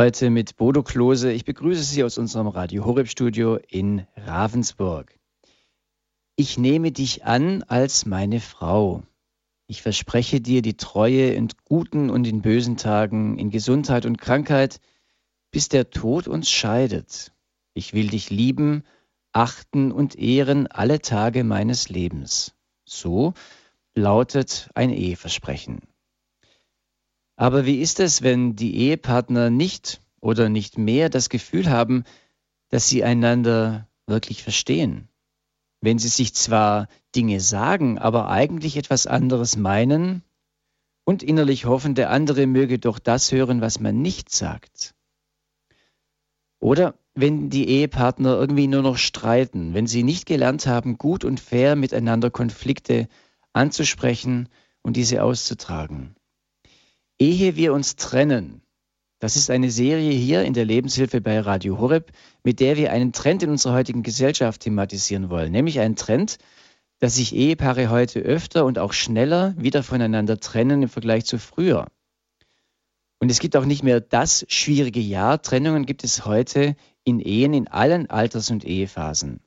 Heute mit Bodo Klose. Ich begrüße Sie aus unserem Radio Horeb Studio in Ravensburg. Ich nehme dich an als meine Frau. Ich verspreche dir die Treue in guten und in bösen Tagen, in Gesundheit und Krankheit, bis der Tod uns scheidet. Ich will dich lieben, achten und ehren alle Tage meines Lebens. So lautet ein Eheversprechen. Aber wie ist es, wenn die Ehepartner nicht oder nicht mehr das Gefühl haben, dass sie einander wirklich verstehen? Wenn sie sich zwar Dinge sagen, aber eigentlich etwas anderes meinen und innerlich hoffen, der andere möge doch das hören, was man nicht sagt. Oder wenn die Ehepartner irgendwie nur noch streiten, wenn sie nicht gelernt haben, gut und fair miteinander Konflikte anzusprechen und diese auszutragen. Ehe wir uns trennen, das ist eine Serie hier in der Lebenshilfe bei Radio Horeb, mit der wir einen Trend in unserer heutigen Gesellschaft thematisieren wollen, nämlich einen Trend, dass sich Ehepaare heute öfter und auch schneller wieder voneinander trennen im Vergleich zu früher. Und es gibt auch nicht mehr das schwierige Jahr. Trennungen gibt es heute in Ehen in allen Alters- und Ehephasen.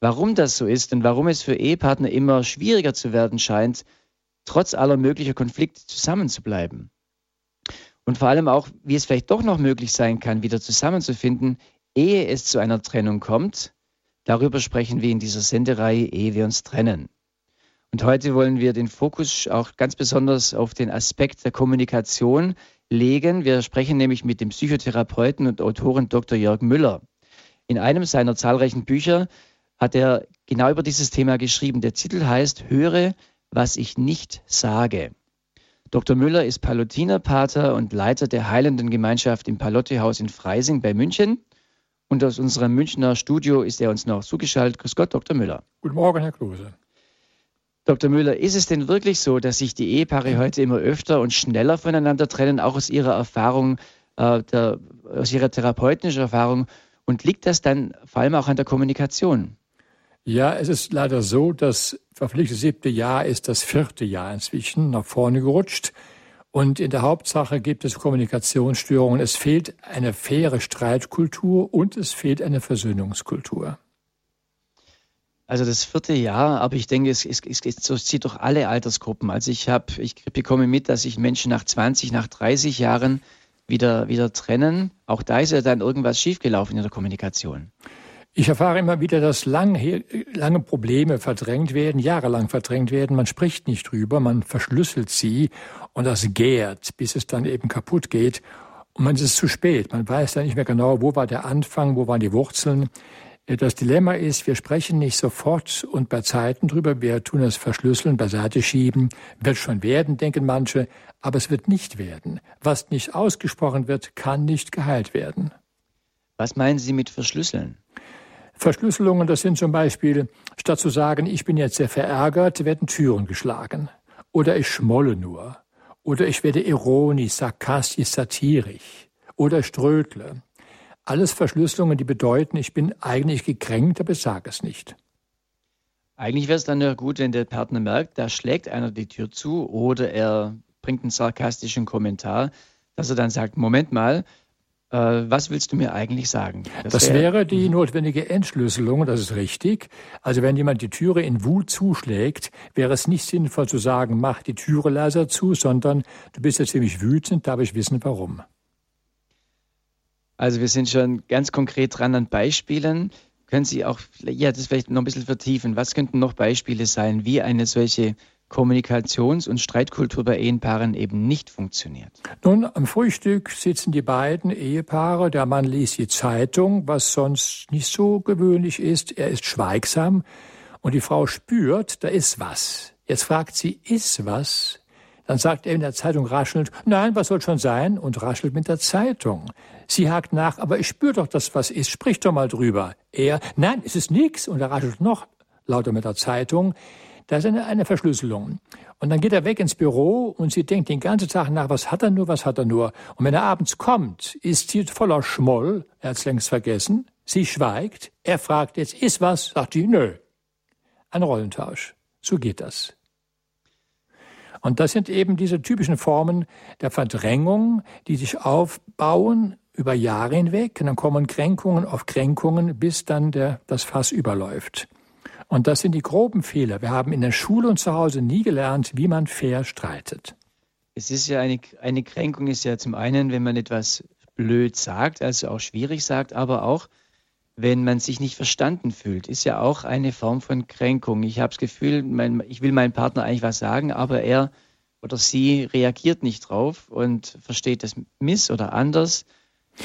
Warum das so ist und warum es für Ehepartner immer schwieriger zu werden scheint, trotz aller möglicher Konflikte zusammenzubleiben. Und vor allem auch, wie es vielleicht doch noch möglich sein kann, wieder zusammenzufinden, ehe es zu einer Trennung kommt. Darüber sprechen wir in dieser Sendereihe, ehe wir uns trennen. Und heute wollen wir den Fokus auch ganz besonders auf den Aspekt der Kommunikation legen. Wir sprechen nämlich mit dem Psychotherapeuten und Autoren Dr. Jörg Müller. In einem seiner zahlreichen Bücher hat er genau über dieses Thema geschrieben. Der Titel heißt Höre, was ich nicht sage. Dr. Müller ist Palutinerpater und Leiter der Heilenden Gemeinschaft im Palottehaus in Freising bei München. Und aus unserem Münchner Studio ist er uns noch zugeschaltet. Grüß Gott, Dr. Müller. Guten Morgen, Herr Klose. Dr. Müller, ist es denn wirklich so, dass sich die Ehepaare heute immer öfter und schneller voneinander trennen, auch aus Ihrer Erfahrung, äh, der, aus Ihrer therapeutischen Erfahrung? Und liegt das dann vor allem auch an der Kommunikation? Ja, es ist leider so, das verpflichtete siebte Jahr ist das vierte Jahr inzwischen nach vorne gerutscht. Und in der Hauptsache gibt es Kommunikationsstörungen. Es fehlt eine faire Streitkultur und es fehlt eine Versöhnungskultur. Also das vierte Jahr, aber ich denke, es, es, es, es zieht doch alle Altersgruppen. Also ich habe, ich bekomme mit, dass sich Menschen nach 20, nach 30 Jahren wieder, wieder trennen. Auch da ist ja dann irgendwas schiefgelaufen in der Kommunikation. Ich erfahre immer wieder, dass lange, lange Probleme verdrängt werden, jahrelang verdrängt werden. Man spricht nicht drüber, man verschlüsselt sie und das gärt, bis es dann eben kaputt geht. Und man ist zu spät. Man weiß dann nicht mehr genau, wo war der Anfang, wo waren die Wurzeln. Das Dilemma ist, wir sprechen nicht sofort und bei Zeiten drüber. Wir tun es verschlüsseln, beiseite schieben. Wird schon werden, denken manche. Aber es wird nicht werden. Was nicht ausgesprochen wird, kann nicht geheilt werden. Was meinen Sie mit verschlüsseln? Verschlüsselungen, das sind zum Beispiel, statt zu sagen, ich bin jetzt sehr verärgert, werden Türen geschlagen. Oder ich schmolle nur. Oder ich werde ironisch, sarkastisch, satirisch. Oder strödle. Alles Verschlüsselungen, die bedeuten, ich bin eigentlich gekränkt, aber ich sage es nicht. Eigentlich wäre es dann ja gut, wenn der Partner merkt, da schlägt einer die Tür zu oder er bringt einen sarkastischen Kommentar, dass er dann sagt, Moment mal, was willst du mir eigentlich sagen? Das, das wäre, wäre die mhm. notwendige Entschlüsselung, das ist richtig. Also wenn jemand die Türe in Wut zuschlägt, wäre es nicht sinnvoll zu sagen, mach die Türe leiser zu, sondern du bist ja ziemlich wütend, darf ich wissen, warum. Also wir sind schon ganz konkret dran an Beispielen. Können Sie auch, ja, das vielleicht noch ein bisschen vertiefen. Was könnten noch Beispiele sein, wie eine solche Kommunikations- und Streitkultur bei Ehepaaren eben nicht funktioniert. Nun, am Frühstück sitzen die beiden Ehepaare. Der Mann liest die Zeitung, was sonst nicht so gewöhnlich ist. Er ist schweigsam und die Frau spürt, da ist was. Jetzt fragt sie, ist was? Dann sagt er in der Zeitung raschelnd, nein, was soll schon sein? Und raschelt mit der Zeitung. Sie hakt nach, aber ich spüre doch, dass was ist. Sprich doch mal drüber. Er, nein, es ist nix. Und er raschelt noch lauter mit der Zeitung. Da ist eine, eine Verschlüsselung. Und dann geht er weg ins Büro und sie denkt den ganzen Tag nach, was hat er nur, was hat er nur. Und wenn er abends kommt, ist sie voller Schmoll, er hat's längst vergessen. Sie schweigt, er fragt jetzt, ist was? Sagt sie, nö. Ein Rollentausch. So geht das. Und das sind eben diese typischen Formen der Verdrängung, die sich aufbauen über Jahre hinweg. Und dann kommen Kränkungen auf Kränkungen, bis dann der, das Fass überläuft. Und das sind die groben Fehler. Wir haben in der Schule und zu Hause nie gelernt, wie man fair streitet. Es ist ja eine, eine Kränkung ist ja zum einen, wenn man etwas blöd sagt, also auch schwierig sagt, aber auch, wenn man sich nicht verstanden fühlt, ist ja auch eine Form von Kränkung. Ich habe das Gefühl, mein, ich will meinem Partner eigentlich was sagen, aber er oder sie reagiert nicht drauf und versteht das miss oder anders.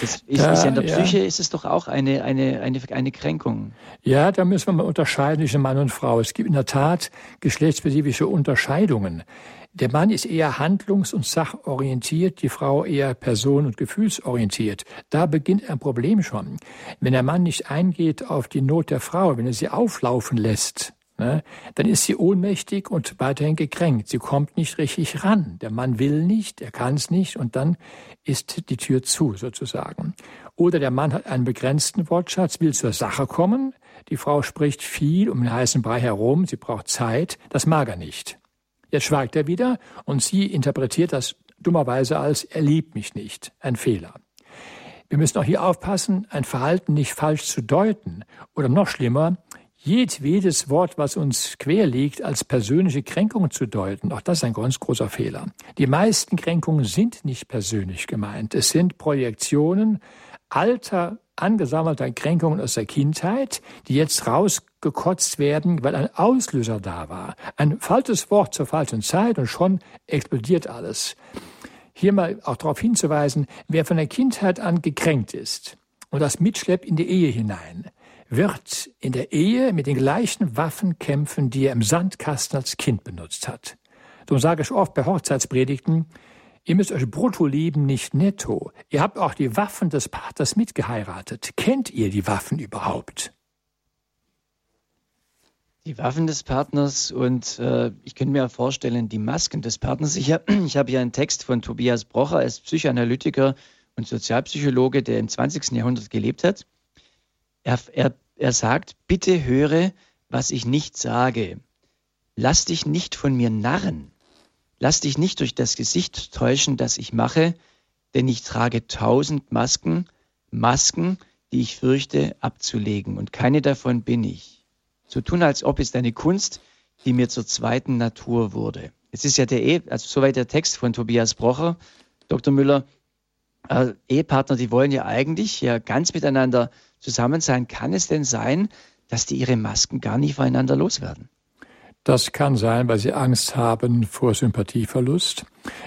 Das ist, da, ist ja in der Psyche ja. ist es doch auch eine, eine, eine, eine Kränkung. Ja, da müssen wir mal unterscheiden zwischen Mann und Frau. Es gibt in der Tat geschlechtsspezifische Unterscheidungen. Der Mann ist eher handlungs- und sachorientiert, die Frau eher person- und gefühlsorientiert. Da beginnt ein Problem schon. Wenn der Mann nicht eingeht auf die Not der Frau, wenn er sie auflaufen lässt, ne, dann ist sie ohnmächtig und weiterhin gekränkt. Sie kommt nicht richtig ran. Der Mann will nicht, er kann es nicht und dann ist die Tür zu sozusagen. Oder der Mann hat einen begrenzten Wortschatz, will zur Sache kommen. Die Frau spricht viel um den heißen Brei herum, sie braucht Zeit, das mag er nicht. Jetzt schweigt er wieder und sie interpretiert das dummerweise als er liebt mich nicht, ein Fehler. Wir müssen auch hier aufpassen, ein Verhalten nicht falsch zu deuten oder noch schlimmer, jedwedes Wort, was uns quer liegt, als persönliche Kränkung zu deuten. Auch das ist ein ganz großer Fehler. Die meisten Kränkungen sind nicht persönlich gemeint. Es sind Projektionen alter, angesammelter Kränkungen aus der Kindheit, die jetzt rausgekotzt werden, weil ein Auslöser da war. Ein falsches Wort zur falschen Zeit und schon explodiert alles. Hier mal auch darauf hinzuweisen, wer von der Kindheit an gekränkt ist und das mitschleppt in die Ehe hinein, wird in der Ehe mit den gleichen Waffen kämpfen, die er im Sandkasten als Kind benutzt hat. So sage ich oft bei Hochzeitspredigten, ihr müsst euch brutto lieben, nicht netto. Ihr habt auch die Waffen des Paters mitgeheiratet. Kennt ihr die Waffen überhaupt? Die Waffen des Partners und äh, ich könnte mir vorstellen, die Masken des Partners. Ich, hab, ich habe hier einen Text von Tobias Brocher, er ist Psychoanalytiker und Sozialpsychologe, der im 20. Jahrhundert gelebt hat. Er, er er sagt, bitte höre, was ich nicht sage. Lass dich nicht von mir narren. Lass dich nicht durch das Gesicht täuschen, das ich mache, denn ich trage tausend Masken, Masken, die ich fürchte abzulegen, und keine davon bin ich. So tun, als ob es eine Kunst, die mir zur zweiten Natur wurde. Es ist ja der, e also soweit der Text von Tobias Brocher, Dr. Müller, äh, Ehepartner, die wollen ja eigentlich ja ganz miteinander zusammen sein. Kann es denn sein, dass die ihre Masken gar nicht voneinander loswerden? Das kann sein, weil sie Angst haben vor Sympathieverlust.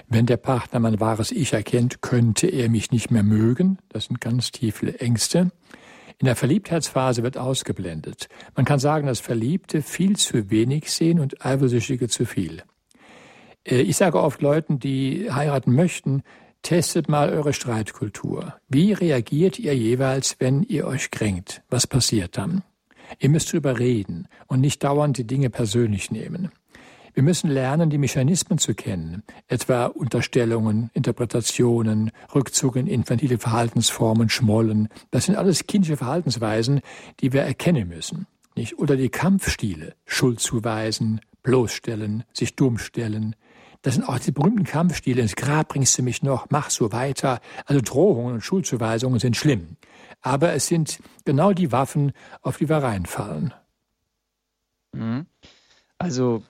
Wenn der Partner mein wahres Ich erkennt, könnte er mich nicht mehr mögen. Das sind ganz tiefe Ängste. In der Verliebtheitsphase wird ausgeblendet. Man kann sagen, dass Verliebte viel zu wenig sehen und Eifersüchtige zu viel. Äh, ich sage oft Leuten, die heiraten möchten, Testet mal eure Streitkultur. Wie reagiert ihr jeweils, wenn ihr euch kränkt? Was passiert dann? Ihr müsst drüber reden und nicht dauernd die Dinge persönlich nehmen. Wir müssen lernen, die Mechanismen zu kennen, etwa Unterstellungen, Interpretationen, Rückzug in infantile Verhaltensformen, Schmollen. Das sind alles kindische Verhaltensweisen, die wir erkennen müssen. Nicht? Oder die Kampfstile, Schuld zuweisen, bloßstellen, sich dumm stellen, das sind auch die berühmten Kampfstile. Ins Grab bringst du mich noch, mach so weiter. Also Drohungen und Schuldzuweisungen sind schlimm. Aber es sind genau die Waffen, auf die wir reinfallen. Mhm. Also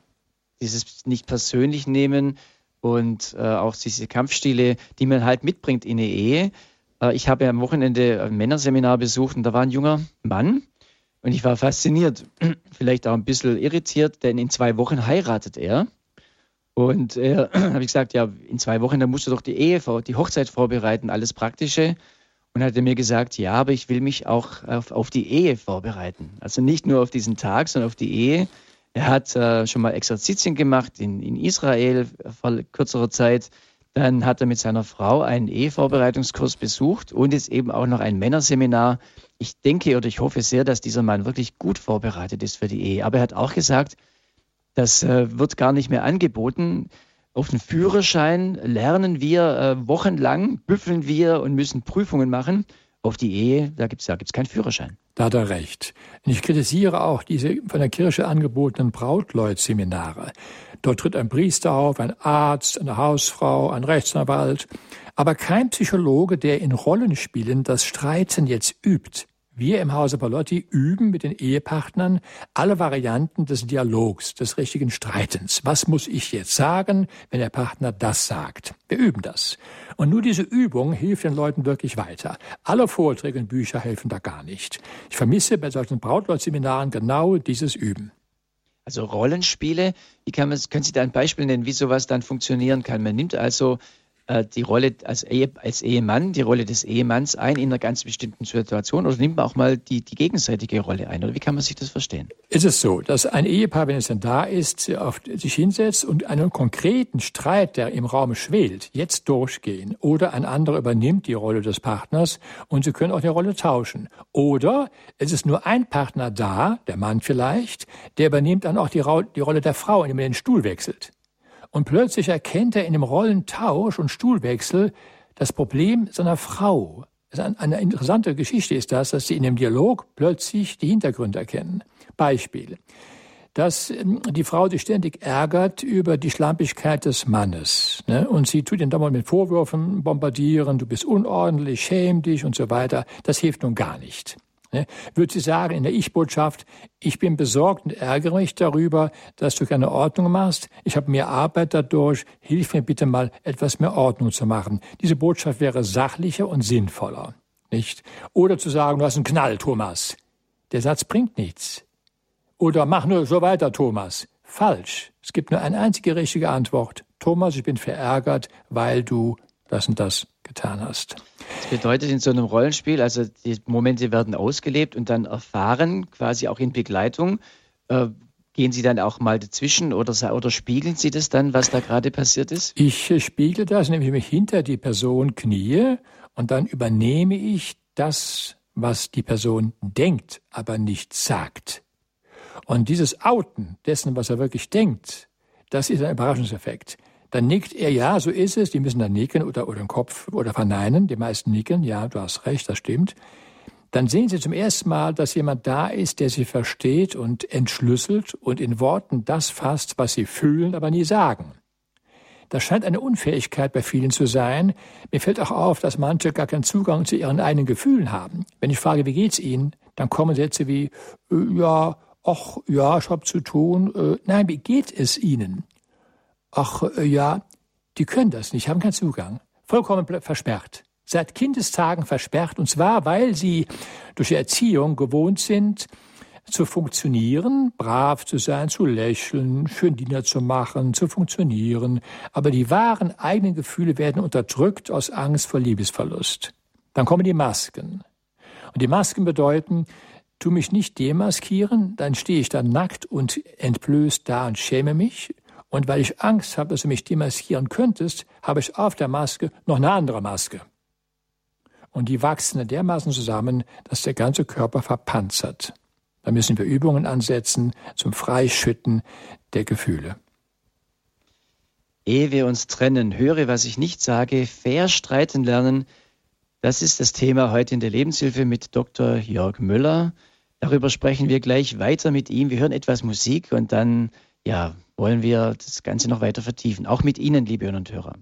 dieses nicht persönlich nehmen und äh, auch diese Kampfstile, die man halt mitbringt in eine Ehe. Äh, ich habe am Wochenende ein Männerseminar besucht und da war ein junger Mann und ich war fasziniert, vielleicht auch ein bisschen irritiert, denn in zwei Wochen heiratet er. Und äh, habe ich gesagt, ja, in zwei Wochen, dann musst du doch die Ehe, die Hochzeit vorbereiten, alles Praktische. Und hat er mir gesagt, ja, aber ich will mich auch auf, auf die Ehe vorbereiten. Also nicht nur auf diesen Tag, sondern auf die Ehe. Er hat äh, schon mal Exerzitien gemacht in, in Israel vor kürzerer Zeit. Dann hat er mit seiner Frau einen Ehevorbereitungskurs besucht und jetzt eben auch noch ein Männerseminar. Ich denke oder ich hoffe sehr, dass dieser Mann wirklich gut vorbereitet ist für die Ehe. Aber er hat auch gesagt, das äh, wird gar nicht mehr angeboten. Auf den Führerschein lernen wir äh, wochenlang, büffeln wir und müssen Prüfungen machen. auf die Ehe, da gibt es da gibt's keinen Führerschein. Da hat er recht. Ich kritisiere auch diese von der Kirche angebotenen Brautleutseminare. Dort tritt ein Priester auf, ein Arzt, eine Hausfrau, ein Rechtsanwalt, aber kein Psychologe, der in Rollenspielen das Streiten jetzt übt. Wir im Hause Palotti üben mit den Ehepartnern alle Varianten des Dialogs, des richtigen Streitens. Was muss ich jetzt sagen, wenn der Partner das sagt? Wir üben das. Und nur diese Übung hilft den Leuten wirklich weiter. Alle Vorträge und Bücher helfen da gar nicht. Ich vermisse bei solchen Brautleutseminaren genau dieses Üben. Also Rollenspiele, wie kann man, können Sie da ein Beispiel nennen, wie sowas dann funktionieren kann? Man nimmt also äh, die Rolle als, Ehe, als Ehemann, die Rolle des Ehemanns ein in einer ganz bestimmten Situation oder nimmt man auch mal die, die gegenseitige Rolle ein? Oder wie kann man sich das verstehen? Es ist so, dass ein Ehepaar, wenn es dann da ist, auf, sich hinsetzt und einen konkreten Streit, der im Raum schwelt, jetzt durchgehen. Oder ein anderer übernimmt die Rolle des Partners und sie können auch die Rolle tauschen. Oder es ist nur ein Partner da, der Mann vielleicht, der übernimmt dann auch die, die Rolle der Frau, indem er den Stuhl wechselt. Und plötzlich erkennt er in dem Rollentausch und Stuhlwechsel das Problem seiner Frau. Eine interessante Geschichte ist das, dass sie in dem Dialog plötzlich die Hintergründe erkennen. Beispiel. Dass ähm, die Frau sich ständig ärgert über die Schlampigkeit des Mannes. Ne? Und sie tut ihn dann mal mit Vorwürfen bombardieren, du bist unordentlich, schäm dich und so weiter. Das hilft nun gar nicht. Ne? Würde sie sagen in der Ich-Botschaft, ich bin besorgt und ärgere mich darüber, dass du keine Ordnung machst, ich habe mehr Arbeit dadurch, hilf mir bitte mal, etwas mehr Ordnung zu machen. Diese Botschaft wäre sachlicher und sinnvoller. Nicht? Oder zu sagen, du hast einen Knall, Thomas. Der Satz bringt nichts. Oder mach nur so weiter, Thomas. Falsch. Es gibt nur eine einzige richtige Antwort. Thomas, ich bin verärgert, weil du das und das getan hast. Das bedeutet in so einem Rollenspiel, also die Momente werden ausgelebt und dann erfahren, quasi auch in Begleitung. Äh, gehen Sie dann auch mal dazwischen oder, oder spiegeln Sie das dann, was da gerade passiert ist? Ich äh, spiegele das, nämlich mich hinter die Person knie und dann übernehme ich das, was die Person denkt, aber nicht sagt. Und dieses Outen dessen, was er wirklich denkt, das ist ein Überraschungseffekt. Dann nickt er, ja, so ist es, die müssen dann nicken oder, oder den Kopf oder verneinen, die meisten nicken, ja, du hast recht, das stimmt. Dann sehen sie zum ersten Mal, dass jemand da ist, der sie versteht und entschlüsselt und in Worten das fasst, was sie fühlen, aber nie sagen. Das scheint eine Unfähigkeit bei vielen zu sein. Mir fällt auch auf, dass manche gar keinen Zugang zu ihren eigenen Gefühlen haben. Wenn ich frage, wie geht's Ihnen, dann kommen Sätze wie, äh, ja, ach, ja, ich hab zu tun. Äh, nein, wie geht es Ihnen? Ach äh, ja, die können das nicht, haben keinen Zugang. Vollkommen versperrt. Seit Kindestagen versperrt, und zwar, weil sie durch die Erziehung gewohnt sind, zu funktionieren, brav zu sein, zu lächeln, schön Diener zu machen, zu funktionieren. Aber die wahren eigenen Gefühle werden unterdrückt aus Angst vor Liebesverlust. Dann kommen die Masken. Und die Masken bedeuten, tu mich nicht demaskieren, dann stehe ich da nackt und entblößt da und schäme mich. Und weil ich Angst habe, dass du mich demaskieren könntest, habe ich auf der Maske noch eine andere Maske. Und die wachsen dermaßen zusammen, dass der ganze Körper verpanzert. Da müssen wir Übungen ansetzen zum Freischütten der Gefühle. Ehe wir uns trennen, höre, was ich nicht sage, fair streiten lernen. Das ist das Thema heute in der Lebenshilfe mit Dr. Jörg Müller. Darüber sprechen wir gleich weiter mit ihm. Wir hören etwas Musik und dann ja, wollen wir das Ganze noch weiter vertiefen. Auch mit Ihnen, liebe Hörer und Hörer.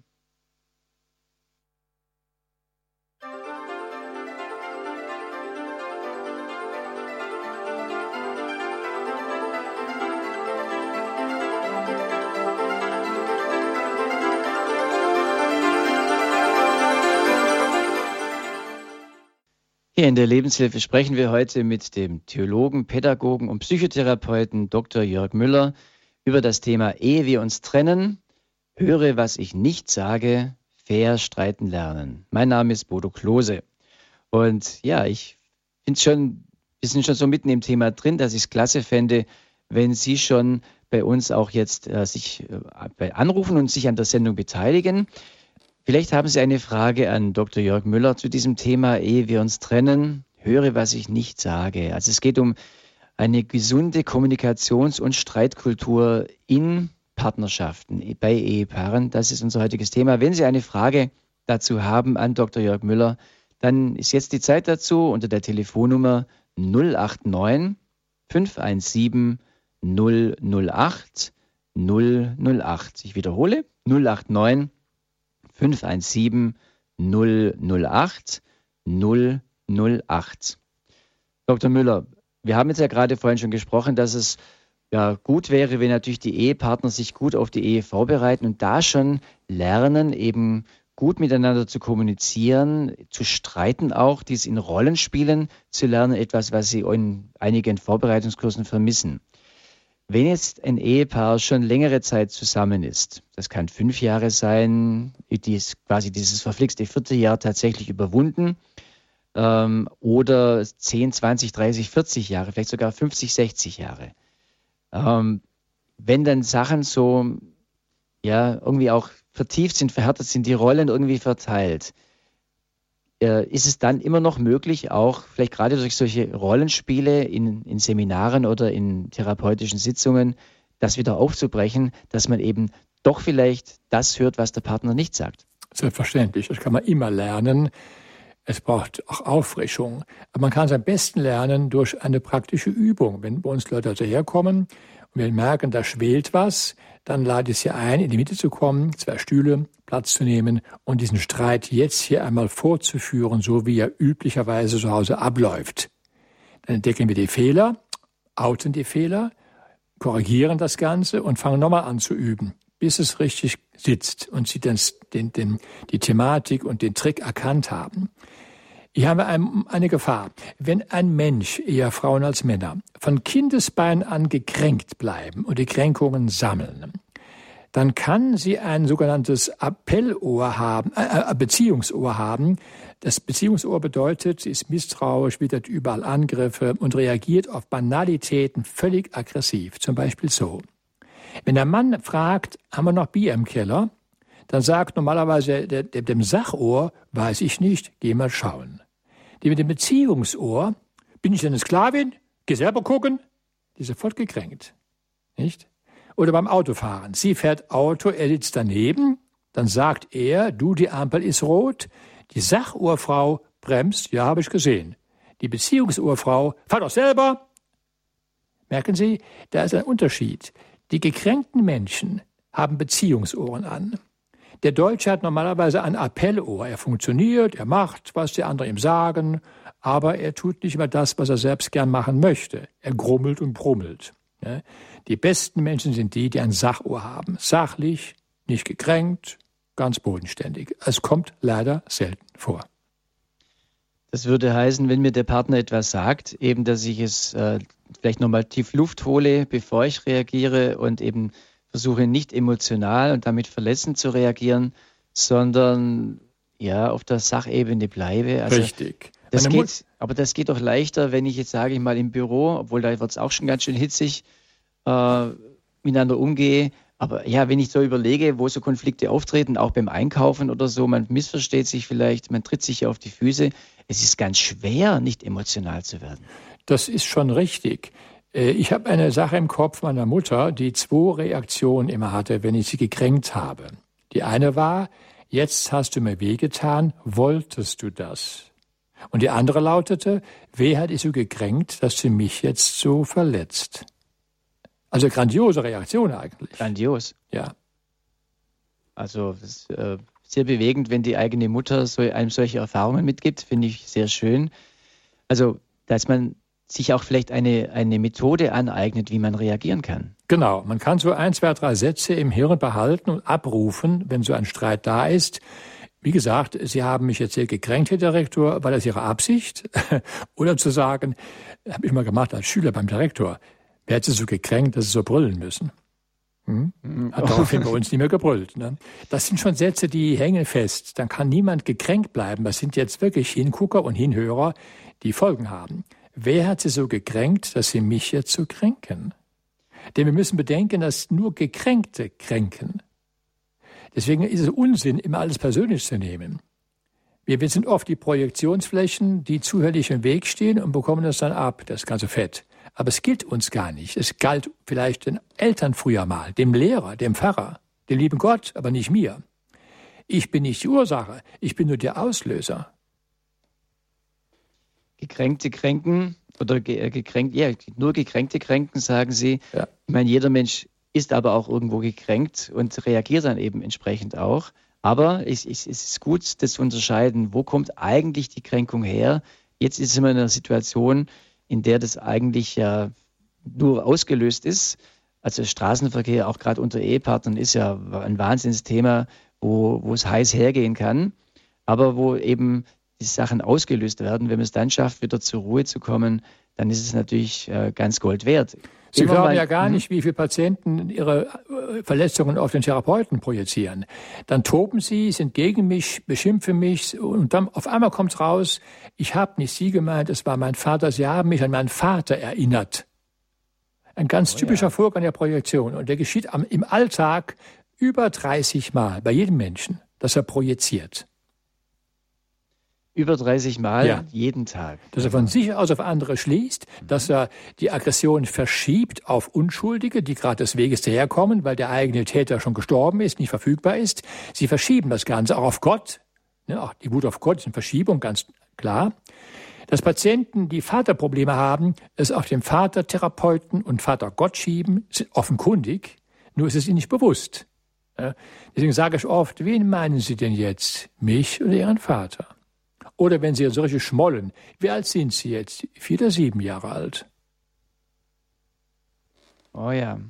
Hier in der Lebenshilfe sprechen wir heute mit dem Theologen, Pädagogen und Psychotherapeuten Dr. Jörg Müller über das Thema Ehe wir uns trennen, höre, was ich nicht sage, fair streiten lernen. Mein Name ist Bodo Klose. Und ja, ich finde schon, wir sind schon so mitten im Thema drin, dass ich es klasse fände, wenn Sie schon bei uns auch jetzt äh, sich äh, anrufen und sich an der Sendung beteiligen. Vielleicht haben Sie eine Frage an Dr. Jörg Müller zu diesem Thema, ehe wir uns trennen. Höre, was ich nicht sage. Also es geht um eine gesunde Kommunikations- und Streitkultur in Partnerschaften, bei Ehepaaren. Das ist unser heutiges Thema. Wenn Sie eine Frage dazu haben an Dr. Jörg Müller, dann ist jetzt die Zeit dazu unter der Telefonnummer 089 517 008 008. Ich wiederhole 089 517 008 008. Dr. Müller, wir haben jetzt ja gerade vorhin schon gesprochen, dass es ja gut wäre, wenn natürlich die Ehepartner sich gut auf die Ehe vorbereiten und da schon lernen, eben gut miteinander zu kommunizieren, zu streiten auch, dies in Rollenspielen zu lernen, etwas, was sie in einigen Vorbereitungskursen vermissen. Wenn jetzt ein Ehepaar schon längere Zeit zusammen ist, das kann fünf Jahre sein, die ist quasi dieses verflixte vierte Jahr tatsächlich überwunden, ähm, oder 10, 20, 30, 40 Jahre, vielleicht sogar 50, 60 Jahre. Ähm, wenn dann Sachen so, ja, irgendwie auch vertieft sind, verhärtet sind, die Rollen irgendwie verteilt, äh, ist es dann immer noch möglich, auch vielleicht gerade durch solche Rollenspiele in, in Seminaren oder in therapeutischen Sitzungen, das wieder aufzubrechen, dass man eben doch vielleicht das hört, was der Partner nicht sagt? Selbstverständlich, das kann man immer lernen. Es braucht auch Auffrischung. Aber man kann es am besten lernen durch eine praktische Übung. Wenn bei uns Leute also herkommen und wir merken, da schwelt was, dann lade ich sie ein, in die Mitte zu kommen, zwei Stühle, Platz zu nehmen und diesen Streit jetzt hier einmal vorzuführen, so wie er üblicherweise zu Hause abläuft. Dann entdecken wir die Fehler, outen die Fehler, korrigieren das Ganze und fangen nochmal an zu üben, bis es richtig sitzt und sie den, den, den, die Thematik und den Trick erkannt haben. Ich habe eine Gefahr. Wenn ein Mensch, eher Frauen als Männer, von Kindesbein an gekränkt bleiben und die Kränkungen sammeln, dann kann sie ein sogenanntes Appellohr haben, äh, äh, Beziehungsohr haben. Das Beziehungsohr bedeutet, sie ist misstrauisch, wittert überall Angriffe und reagiert auf Banalitäten völlig aggressiv. Zum Beispiel so. Wenn der Mann fragt, haben wir noch Bier im Keller? Dann sagt normalerweise der, der, dem Sachohr, weiß ich nicht, geh mal schauen. Die mit dem Beziehungsohr, bin ich eine Sklavin? Geh selber gucken? Die ist sofort gekränkt. Nicht? Oder beim Autofahren. Sie fährt Auto, er sitzt daneben, dann sagt er, du, die Ampel ist rot. Die Sachuhrfrau bremst, ja, habe ich gesehen. Die Beziehungsuhrfrau, fahr doch selber. Merken Sie, da ist ein Unterschied. Die gekränkten Menschen haben Beziehungsohren an. Der Deutsche hat normalerweise ein Appellohr. Er funktioniert, er macht, was die anderen ihm sagen, aber er tut nicht immer das, was er selbst gern machen möchte. Er grummelt und brummelt. Die besten Menschen sind die, die ein Sachohr haben. Sachlich, nicht gekränkt, ganz bodenständig. Es kommt leider selten vor. Das würde heißen, wenn mir der Partner etwas sagt, eben, dass ich es äh, vielleicht nochmal tief Luft hole, bevor ich reagiere und eben versuche nicht emotional und damit verletzend zu reagieren, sondern ja auf der Sachebene bleibe. Also, Richtig. Das geht, aber das geht doch leichter, wenn ich jetzt sage ich mal im Büro, obwohl da wird es auch schon ganz schön hitzig, äh, miteinander umgehe. Aber ja, wenn ich so überlege, wo so Konflikte auftreten, auch beim Einkaufen oder so, man missversteht sich vielleicht, man tritt sich auf die Füße. Es ist ganz schwer, nicht emotional zu werden. Das ist schon richtig. Äh, ich habe eine Sache im Kopf meiner Mutter, die zwei Reaktionen immer hatte, wenn ich sie gekränkt habe. Die eine war, jetzt hast du mir wehgetan, wolltest du das? Und die andere lautete, wer hat dich so gekränkt, dass du mich jetzt so verletzt? Also grandiose Reaktion eigentlich. Grandios. Ja. Also das ist äh, sehr bewegend, wenn die eigene Mutter so, einem solche Erfahrungen mitgibt, finde ich sehr schön. Also, dass man sich auch vielleicht eine, eine Methode aneignet, wie man reagieren kann. Genau, man kann so ein, zwei, drei Sätze im Hirn behalten und abrufen, wenn so ein Streit da ist. Wie gesagt, Sie haben mich jetzt sehr gekränkt, Herr Direktor, war das Ihre Absicht? Oder zu sagen, habe ich mal gemacht als Schüler beim Direktor, wer hat Sie so gekränkt, dass Sie so brüllen müssen? Hm? Hat daraufhin bei uns nicht mehr gebrüllt. Ne? Das sind schon Sätze, die hängen fest. Dann kann niemand gekränkt bleiben. Das sind jetzt wirklich Hingucker und Hinhörer, die Folgen haben. Wer hat sie so gekränkt, dass sie mich jetzt so kränken? Denn wir müssen bedenken, dass nur Gekränkte kränken. Deswegen ist es Unsinn, immer alles persönlich zu nehmen. Wir, wir sind oft die Projektionsflächen, die zuhörlich im Weg stehen und bekommen das dann ab, das ganze Fett. Aber es gilt uns gar nicht. Es galt vielleicht den Eltern früher mal, dem Lehrer, dem Pfarrer, dem lieben Gott, aber nicht mir. Ich bin nicht die Ursache, ich bin nur der Auslöser. gekränkte kränken oder ge gekränkt, ja, nur gekränkte kränken, sagen Sie. Ja. Ich meine, jeder Mensch ist aber auch irgendwo gekränkt und reagiert dann eben entsprechend auch. Aber es, es, es ist gut, das zu unterscheiden, wo kommt eigentlich die Kränkung her. Jetzt ist man in einer Situation, in der das eigentlich ja nur ausgelöst ist. Also Straßenverkehr, auch gerade unter Ehepartnern, ist ja ein Wahnsinnsthema, wo, wo es heiß hergehen kann, aber wo eben die Sachen ausgelöst werden. Wenn man es dann schafft, wieder zur Ruhe zu kommen, dann ist es natürlich äh, ganz Gold wert. Sie Immer glauben ja gar hm? nicht, wie viele Patienten ihre äh, Verletzungen auf den Therapeuten projizieren. Dann toben sie, sind gegen mich, beschimpfen mich und dann auf einmal kommt raus, ich habe nicht Sie gemeint, es war mein Vater, Sie haben mich an meinen Vater erinnert. Ein ganz oh, typischer ja. Vorgang der Projektion und der geschieht am, im Alltag über 30 Mal bei jedem Menschen, dass er projiziert. Über 30 Mal ja. jeden Tag. Dass er von sich aus auf andere schließt, mhm. dass er die Aggression verschiebt auf Unschuldige, die gerade des Weges daherkommen, weil der eigene Täter schon gestorben ist, nicht verfügbar ist. Sie verschieben das Ganze auch auf Gott. Ja, auch die Wut auf Gott ist eine Verschiebung, ganz klar. Dass Patienten, die Vaterprobleme haben, es auf den Vatertherapeuten und Vater Gott schieben, ist offenkundig, nur ist es ihnen nicht bewusst. Ja, deswegen sage ich oft, wen meinen Sie denn jetzt? Mich oder Ihren Vater? Oder wenn Sie solche schmollen, wie alt sind Sie jetzt? Vier oder sieben Jahre alt? Oh ja.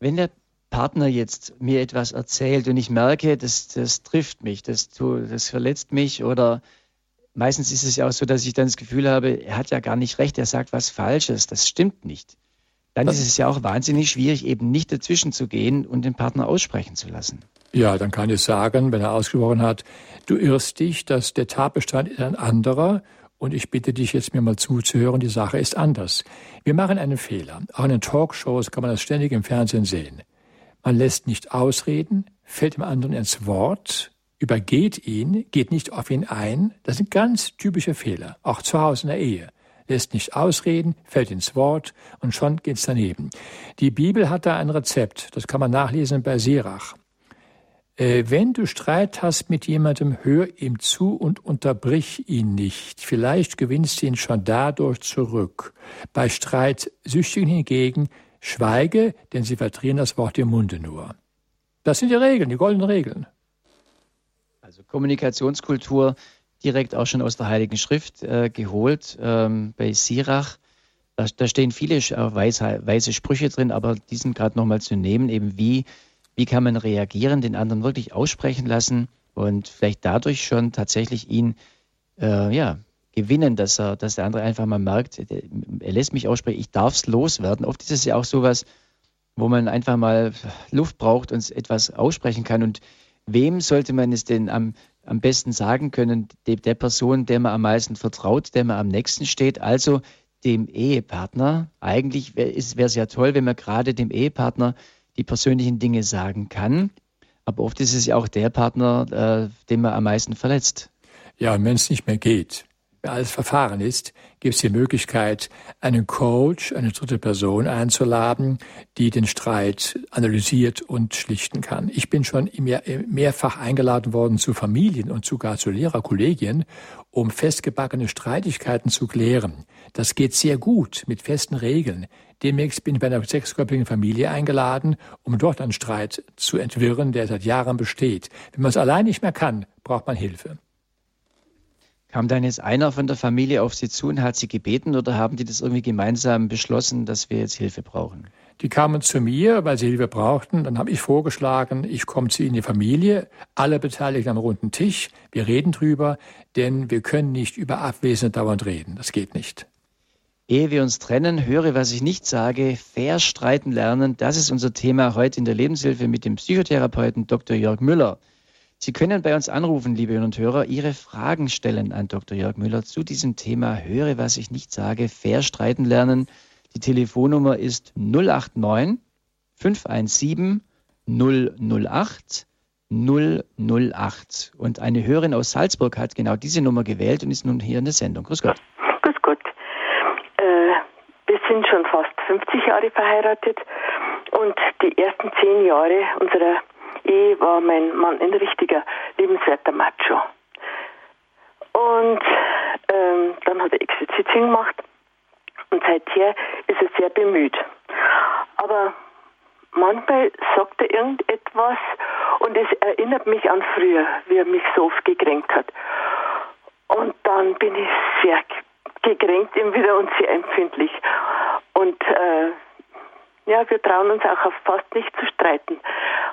Wenn der Partner jetzt mir etwas erzählt und ich merke, das, das trifft mich, das, das verletzt mich oder meistens ist es ja auch so, dass ich dann das Gefühl habe, er hat ja gar nicht recht, er sagt was Falsches, das stimmt nicht. Dann das ist es ja auch wahnsinnig schwierig, eben nicht dazwischen zu gehen und den Partner aussprechen zu lassen. Ja, dann kann ich sagen, wenn er ausgesprochen hat, du irrst dich, dass der Tatbestand ist ein anderer und ich bitte dich jetzt mir mal zuzuhören, die Sache ist anders. Wir machen einen Fehler. Auch in den Talkshows kann man das ständig im Fernsehen sehen. Man lässt nicht ausreden, fällt dem anderen ins Wort, übergeht ihn, geht nicht auf ihn ein. Das sind ganz typische Fehler, auch zu Hause in der Ehe. Lässt nicht ausreden, fällt ins Wort und schon geht's daneben. Die Bibel hat da ein Rezept, das kann man nachlesen bei Sirach. Äh, wenn du Streit hast mit jemandem, hör ihm zu und unterbrich ihn nicht. Vielleicht gewinnst du ihn schon dadurch zurück. Bei Streitsüchtigen hingegen, schweige, denn sie verdrehen das Wort im Munde nur. Das sind die Regeln, die goldenen Regeln. Also Kommunikationskultur direkt auch schon aus der Heiligen Schrift äh, geholt ähm, bei Sirach. Da, da stehen viele äh, weise, weise Sprüche drin, aber diesen gerade nochmal zu nehmen, eben wie wie kann man reagieren, den anderen wirklich aussprechen lassen und vielleicht dadurch schon tatsächlich ihn äh, ja, gewinnen, dass er, dass der andere einfach mal merkt, er lässt mich aussprechen, ich darf es loswerden. Oft ist es ja auch sowas, wo man einfach mal Luft braucht und etwas aussprechen kann. Und wem sollte man es denn am, am besten sagen können? De, der Person, der man am meisten vertraut, der man am nächsten steht, also dem Ehepartner. Eigentlich wäre es ja toll, wenn man gerade dem Ehepartner die persönlichen Dinge sagen kann. Aber oft ist es ja auch der Partner, äh, den man am meisten verletzt. Ja, wenn es nicht mehr geht, alles verfahren ist, gibt es die Möglichkeit, einen Coach, eine dritte Person einzuladen, die den Streit analysiert und schlichten kann. Ich bin schon mehr, mehrfach eingeladen worden zu Familien und sogar zu Lehrerkollegien, um festgebackene Streitigkeiten zu klären. Das geht sehr gut mit festen Regeln. Demnächst bin ich bei einer sechsköpfigen Familie eingeladen, um dort einen Streit zu entwirren, der seit Jahren besteht. Wenn man es allein nicht mehr kann, braucht man Hilfe. Kam dann jetzt einer von der Familie auf Sie zu und hat Sie gebeten oder haben die das irgendwie gemeinsam beschlossen, dass wir jetzt Hilfe brauchen? Die kamen zu mir, weil sie Hilfe brauchten. Dann habe ich vorgeschlagen, ich komme zu Ihnen in die Familie, alle Beteiligten am runden Tisch. Wir reden drüber, denn wir können nicht über Abwesende dauernd reden. Das geht nicht. Ehe wir uns trennen, höre, was ich nicht sage, fair streiten lernen. Das ist unser Thema heute in der Lebenshilfe mit dem Psychotherapeuten Dr. Jörg Müller. Sie können bei uns anrufen, liebe Hörer und Hörer, Ihre Fragen stellen an Dr. Jörg Müller zu diesem Thema Höre, was ich nicht sage, fair streiten lernen. Die Telefonnummer ist 089 517 008 008. Und eine Hörerin aus Salzburg hat genau diese Nummer gewählt und ist nun hier in der Sendung. Grüß Gott. Grüß Gott. Äh, wir sind schon fast 50 Jahre verheiratet und die ersten zehn Jahre unserer Ehe war mein Mann ein richtiger, lebenswerter Macho. Und ähm, dann hat Exerzitien gemacht und seither ist er sehr bemüht. Aber manchmal sagt er irgendetwas und es erinnert mich an früher, wie er mich so oft gekränkt hat. Und dann bin ich sehr gekränkt ihm wieder und sehr empfindlich. Und äh, ja, wir trauen uns auch auf fast nicht zu streiten,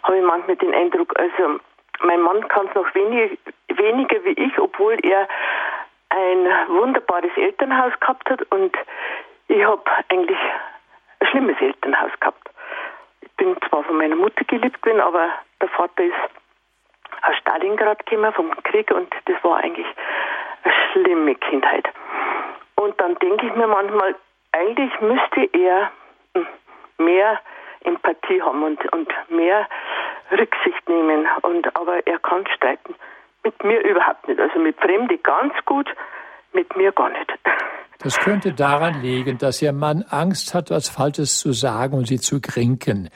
habe ich manchmal den Eindruck. Also mein Mann kann es noch wenig, weniger wie ich, obwohl er ein wunderbares Elternhaus gehabt hat und ich habe eigentlich ein schlimmes Elternhaus gehabt. Ich bin zwar von meiner Mutter geliebt gewesen, aber der Vater ist aus Stalingrad gekommen vom Krieg und das war eigentlich eine schlimme Kindheit. Und dann denke ich mir manchmal, eigentlich müsste er hm, mehr Empathie haben und, und mehr Rücksicht nehmen. Und, aber er kann streiten. Mit mir überhaupt nicht. Also mit Fremde ganz gut, mit mir gar nicht. Das könnte daran liegen, dass Ihr Mann Angst hat, was Falsches zu sagen und Sie zu kränken.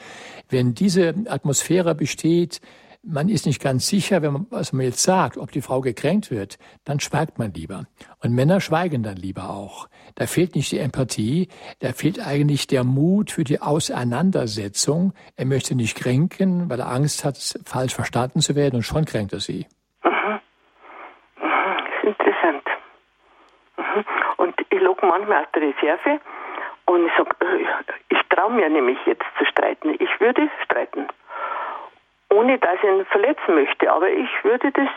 Wenn diese Atmosphäre besteht, man ist nicht ganz sicher, wenn man, was man jetzt sagt, ob die Frau gekränkt wird, dann schweigt man lieber. Und Männer schweigen dann lieber auch. Da fehlt nicht die Empathie, da fehlt eigentlich der Mut für die Auseinandersetzung. Er möchte nicht kränken, weil er Angst hat, falsch verstanden zu werden und schon kränkt er sie. Mhm. Mhm. Das ist interessant. Mhm. Und ich log manchmal aus der Reserve und ich sage, äh, ich traue mir nämlich jetzt zu streiten. Ich würde streiten ohne dass ich ihn verletzen möchte. Aber ich würde das,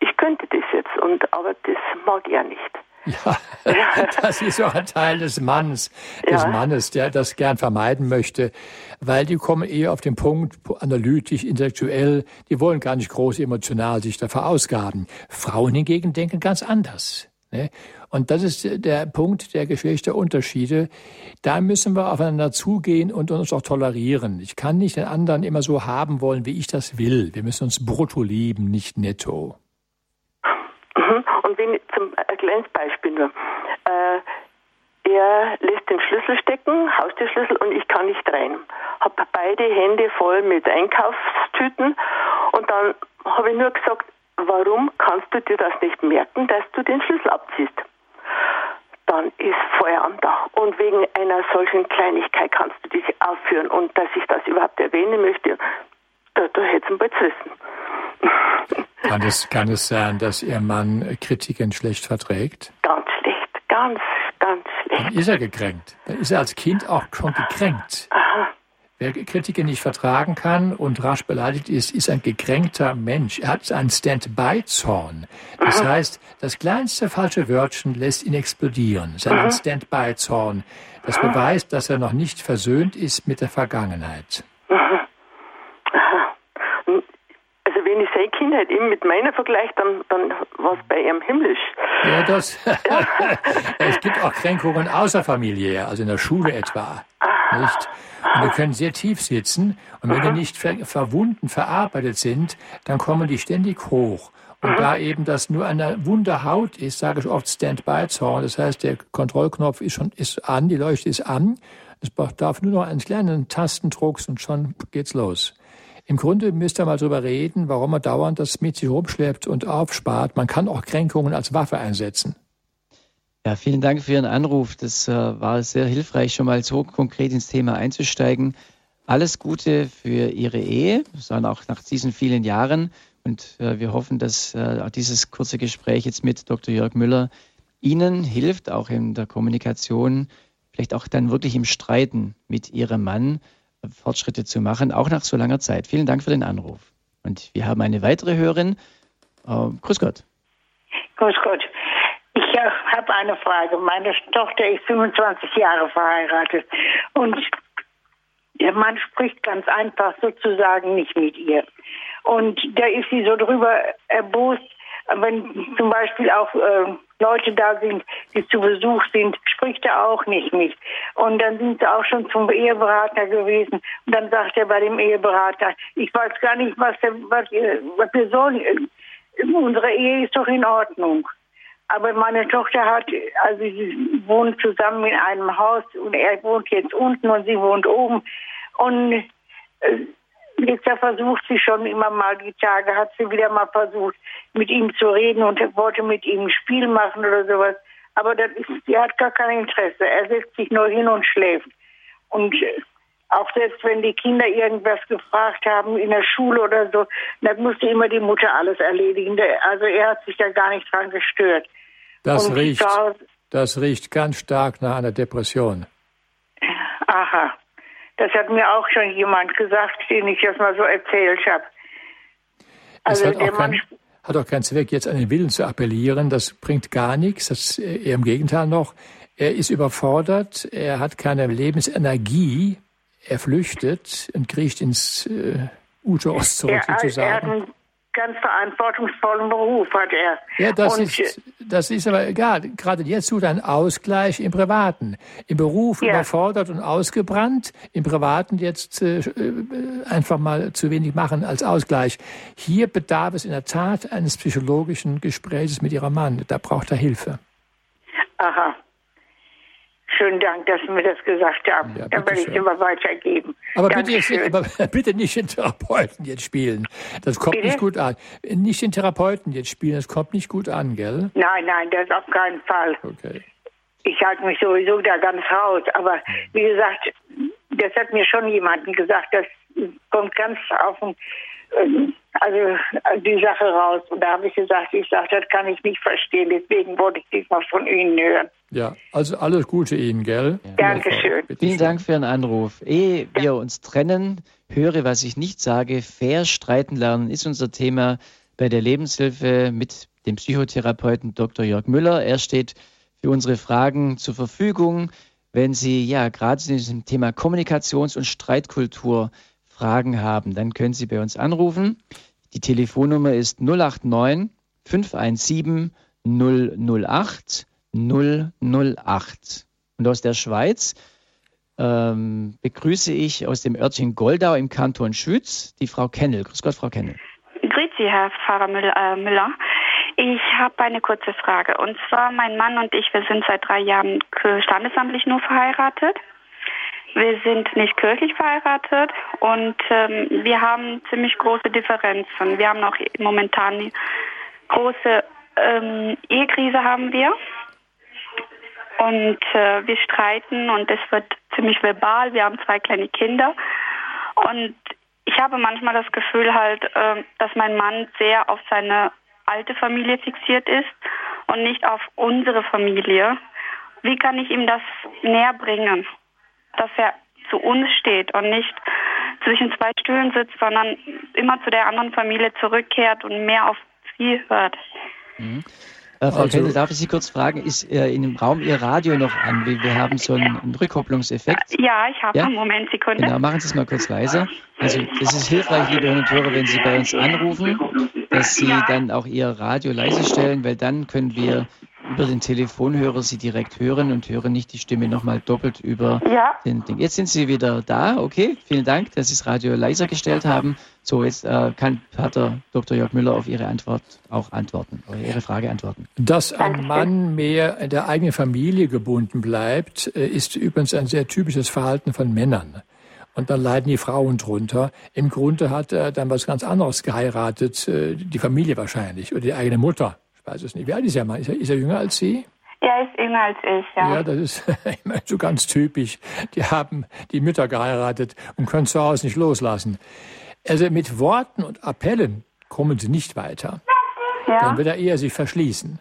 ich könnte das jetzt, und, aber das mag er nicht. Ja, das ist auch ein Teil des Mannes, des ja. Mannes, der das gern vermeiden möchte, weil die kommen eher auf den Punkt, analytisch, intellektuell, die wollen gar nicht groß emotional sich da verausgaben. Frauen hingegen denken ganz anders. Ne? Und das ist der Punkt der Geschlechterunterschiede. Da müssen wir aufeinander zugehen und uns auch tolerieren. Ich kann nicht den anderen immer so haben wollen, wie ich das will. Wir müssen uns brutto lieben, nicht netto. Mhm. Und wenn, zum ein kleines Beispiel nur. Äh, er lässt den Schlüssel stecken, Haustürschlüssel, und ich kann nicht rein. Habe beide Hände voll mit Einkaufstüten und dann habe ich nur gesagt, warum kannst du dir das nicht merken, dass du den Schlüssel abziehst? dann ist Feuer am Dach. Und wegen einer solchen Kleinigkeit kannst du dich aufführen. Und dass ich das überhaupt erwähnen möchte, da, da hätte es zerrissen. Kann es, kann es sein, dass Ihr Mann Kritiken schlecht verträgt? Ganz schlecht, ganz, ganz schlecht. Dann ist er gekränkt. Dann ist er als Kind auch schon gekränkt. Aha. Wer Kritiker nicht vertragen kann und rasch beleidigt ist, ist ein gekränkter Mensch. Er hat einen Stand-by-Zorn. Das mhm. heißt, das kleinste falsche Wörtchen lässt ihn explodieren. Das ist ein mhm. Stand-by-Zorn. Das mhm. beweist, dass er noch nicht versöhnt ist mit der Vergangenheit. Also wenn ich seine Kindheit eben mit meiner vergleiche, dann, dann war es bei ihm himmlisch. Ja, das. Ja. es gibt auch Kränkungen außerfamiliär, also in der Schule etwa. Nicht? Und die können sehr tief sitzen. Und wenn die nicht ver verwunden, verarbeitet sind, dann kommen die ständig hoch. Und da eben das nur eine Wunderhaut ist, sage ich oft Stand-by-Zorn. Das heißt, der Kontrollknopf ist schon ist an, die Leuchte ist an. Es bedarf nur noch einen kleinen Tastendrucks und schon geht's los. Im Grunde müsst ihr mal drüber reden, warum man dauernd das mit sich rumschleppt und aufspart. Man kann auch Kränkungen als Waffe einsetzen. Ja, vielen Dank für Ihren Anruf. Das äh, war sehr hilfreich, schon mal so konkret ins Thema einzusteigen. Alles Gute für Ihre Ehe, sondern auch nach diesen vielen Jahren. Und äh, wir hoffen, dass äh, dieses kurze Gespräch jetzt mit Dr. Jörg Müller Ihnen hilft, auch in der Kommunikation, vielleicht auch dann wirklich im Streiten mit Ihrem Mann äh, Fortschritte zu machen, auch nach so langer Zeit. Vielen Dank für den Anruf. Und wir haben eine weitere Hörerin. Äh, grüß Gott. Grüß Gott. Ich habe eine Frage. Meine Tochter ist 25 Jahre verheiratet und der Mann spricht ganz einfach sozusagen nicht mit ihr. Und da ist sie so drüber erbost, wenn zum Beispiel auch äh, Leute da sind, die zu Besuch sind, spricht er auch nicht mit. Und dann sind sie auch schon zum Eheberater gewesen. Und dann sagt er bei dem Eheberater, ich weiß gar nicht, was, der, was, was wir sollen. Unsere Ehe ist doch in Ordnung. Aber meine Tochter hat, also sie wohnt zusammen in einem Haus und er wohnt jetzt unten und sie wohnt oben. Und äh, versucht sie schon immer mal die Tage, hat sie wieder mal versucht, mit ihm zu reden und wollte mit ihm ein Spiel machen oder sowas. Aber das ist, sie hat gar kein Interesse. Er setzt sich nur hin und schläft. Und äh, auch selbst wenn die Kinder irgendwas gefragt haben in der Schule oder so, dann musste immer die Mutter alles erledigen. Also er hat sich da gar nicht dran gestört. Das riecht, das riecht ganz stark nach einer Depression. Aha. Das hat mir auch schon jemand gesagt, den ich das mal so erzählt habe. Also der Mann kein, hat auch keinen Zweck, jetzt an den Willen zu appellieren. Das bringt gar nichts. Das, eher im Gegenteil noch. Er ist überfordert. Er hat keine Lebensenergie. Er flüchtet und kriecht ins äh, Uterus zurück, er, sozusagen. Ganz verantwortungsvollen Beruf, hat er. Ja, das, und, ist, das ist aber egal. Gerade jetzt sucht er einen Ausgleich im Privaten. Im Beruf ja. überfordert und ausgebrannt, im Privaten jetzt äh, einfach mal zu wenig machen als Ausgleich. Hier bedarf es in der Tat eines psychologischen Gesprächs mit Ihrem Mann. Da braucht er Hilfe. Aha. Schönen Dank, dass Sie mir das gesagt haben. Ja, Dann werde ich es immer weitergeben. Aber bitte, aber bitte, nicht den Therapeuten jetzt spielen. Das kommt bitte? nicht gut an. Nicht den Therapeuten jetzt spielen, das kommt nicht gut an, gell? Nein, nein, das auf keinen Fall. Okay. Ich halte mich sowieso da ganz raus. Aber wie gesagt, das hat mir schon jemanden gesagt, das kommt ganz auf den ähm, also die Sache raus. Und da habe ich gesagt, ich sage, das kann ich nicht verstehen. Deswegen wollte ich diesmal von Ihnen hören. Ja, also alles Gute Ihnen, gell? Ja. Dankeschön. Vielen Dank für Ihren Anruf. Ehe ja. wir uns trennen, höre, was ich nicht sage. Fair streiten lernen ist unser Thema bei der Lebenshilfe mit dem Psychotherapeuten Dr. Jörg Müller. Er steht für unsere Fragen zur Verfügung. Wenn Sie ja gerade zu diesem Thema Kommunikations- und Streitkultur Fragen haben, dann können Sie bei uns anrufen. Die Telefonnummer ist 089 517 008 008. Und aus der Schweiz ähm, begrüße ich aus dem Örtchen Goldau im Kanton Schütz die Frau Kennel. Grüß Gott, Frau Kennel. Grüß Sie, Herr Pfarrer äh, Müller. Ich habe eine kurze Frage. Und zwar, mein Mann und ich, wir sind seit drei Jahren standesamtlich nur verheiratet. Wir sind nicht kirchlich verheiratet und ähm, wir haben ziemlich große Differenzen. Wir haben auch momentan große ähm, Ehekrise haben wir und äh, wir streiten und es wird ziemlich verbal. Wir haben zwei kleine Kinder und ich habe manchmal das Gefühl halt, äh, dass mein Mann sehr auf seine alte Familie fixiert ist und nicht auf unsere Familie. Wie kann ich ihm das näher bringen? Dass er zu uns steht und nicht zwischen zwei Stühlen sitzt, sondern immer zu der anderen Familie zurückkehrt und mehr auf sie hört. Mhm. Äh, Frau also, darf ich Sie kurz fragen, ist äh, in dem Raum Ihr Radio noch an? Wir, wir haben so einen, einen Rückkopplungseffekt. Ja, ich habe ja? einen Moment, Sekunde. Genau, machen Sie es mal kurz leiser. Also es ist hilfreich, liebe Hörer und Hörer, wenn Sie bei uns anrufen, dass Sie dann auch Ihr Radio leise stellen, weil dann können wir über den Telefonhörer Sie direkt hören und hören nicht die Stimme nochmal doppelt über ja. den Ding. Jetzt sind Sie wieder da, okay. Vielen Dank, dass Sie das Radio leiser gestellt haben. So, jetzt äh, kann Pater Dr. Jörg Müller auf Ihre Antwort auch antworten, oder Ihre Frage antworten. Dass ein Mann mehr in der eigenen Familie gebunden bleibt, äh, ist übrigens ein sehr typisches Verhalten von Männern. Und dann leiden die Frauen drunter. Im Grunde hat er dann was ganz anderes geheiratet, äh, die Familie wahrscheinlich oder die eigene Mutter weiß es nicht. Wie alt ist er? Ist er, ist er jünger als Sie? Er ist jünger als ich, ja. Ja, das ist immer so ganz typisch. Die haben die Mütter geheiratet und können zu Hause nicht loslassen. Also mit Worten und Appellen kommen sie nicht weiter. Ja. Dann wird er eher sich verschließen.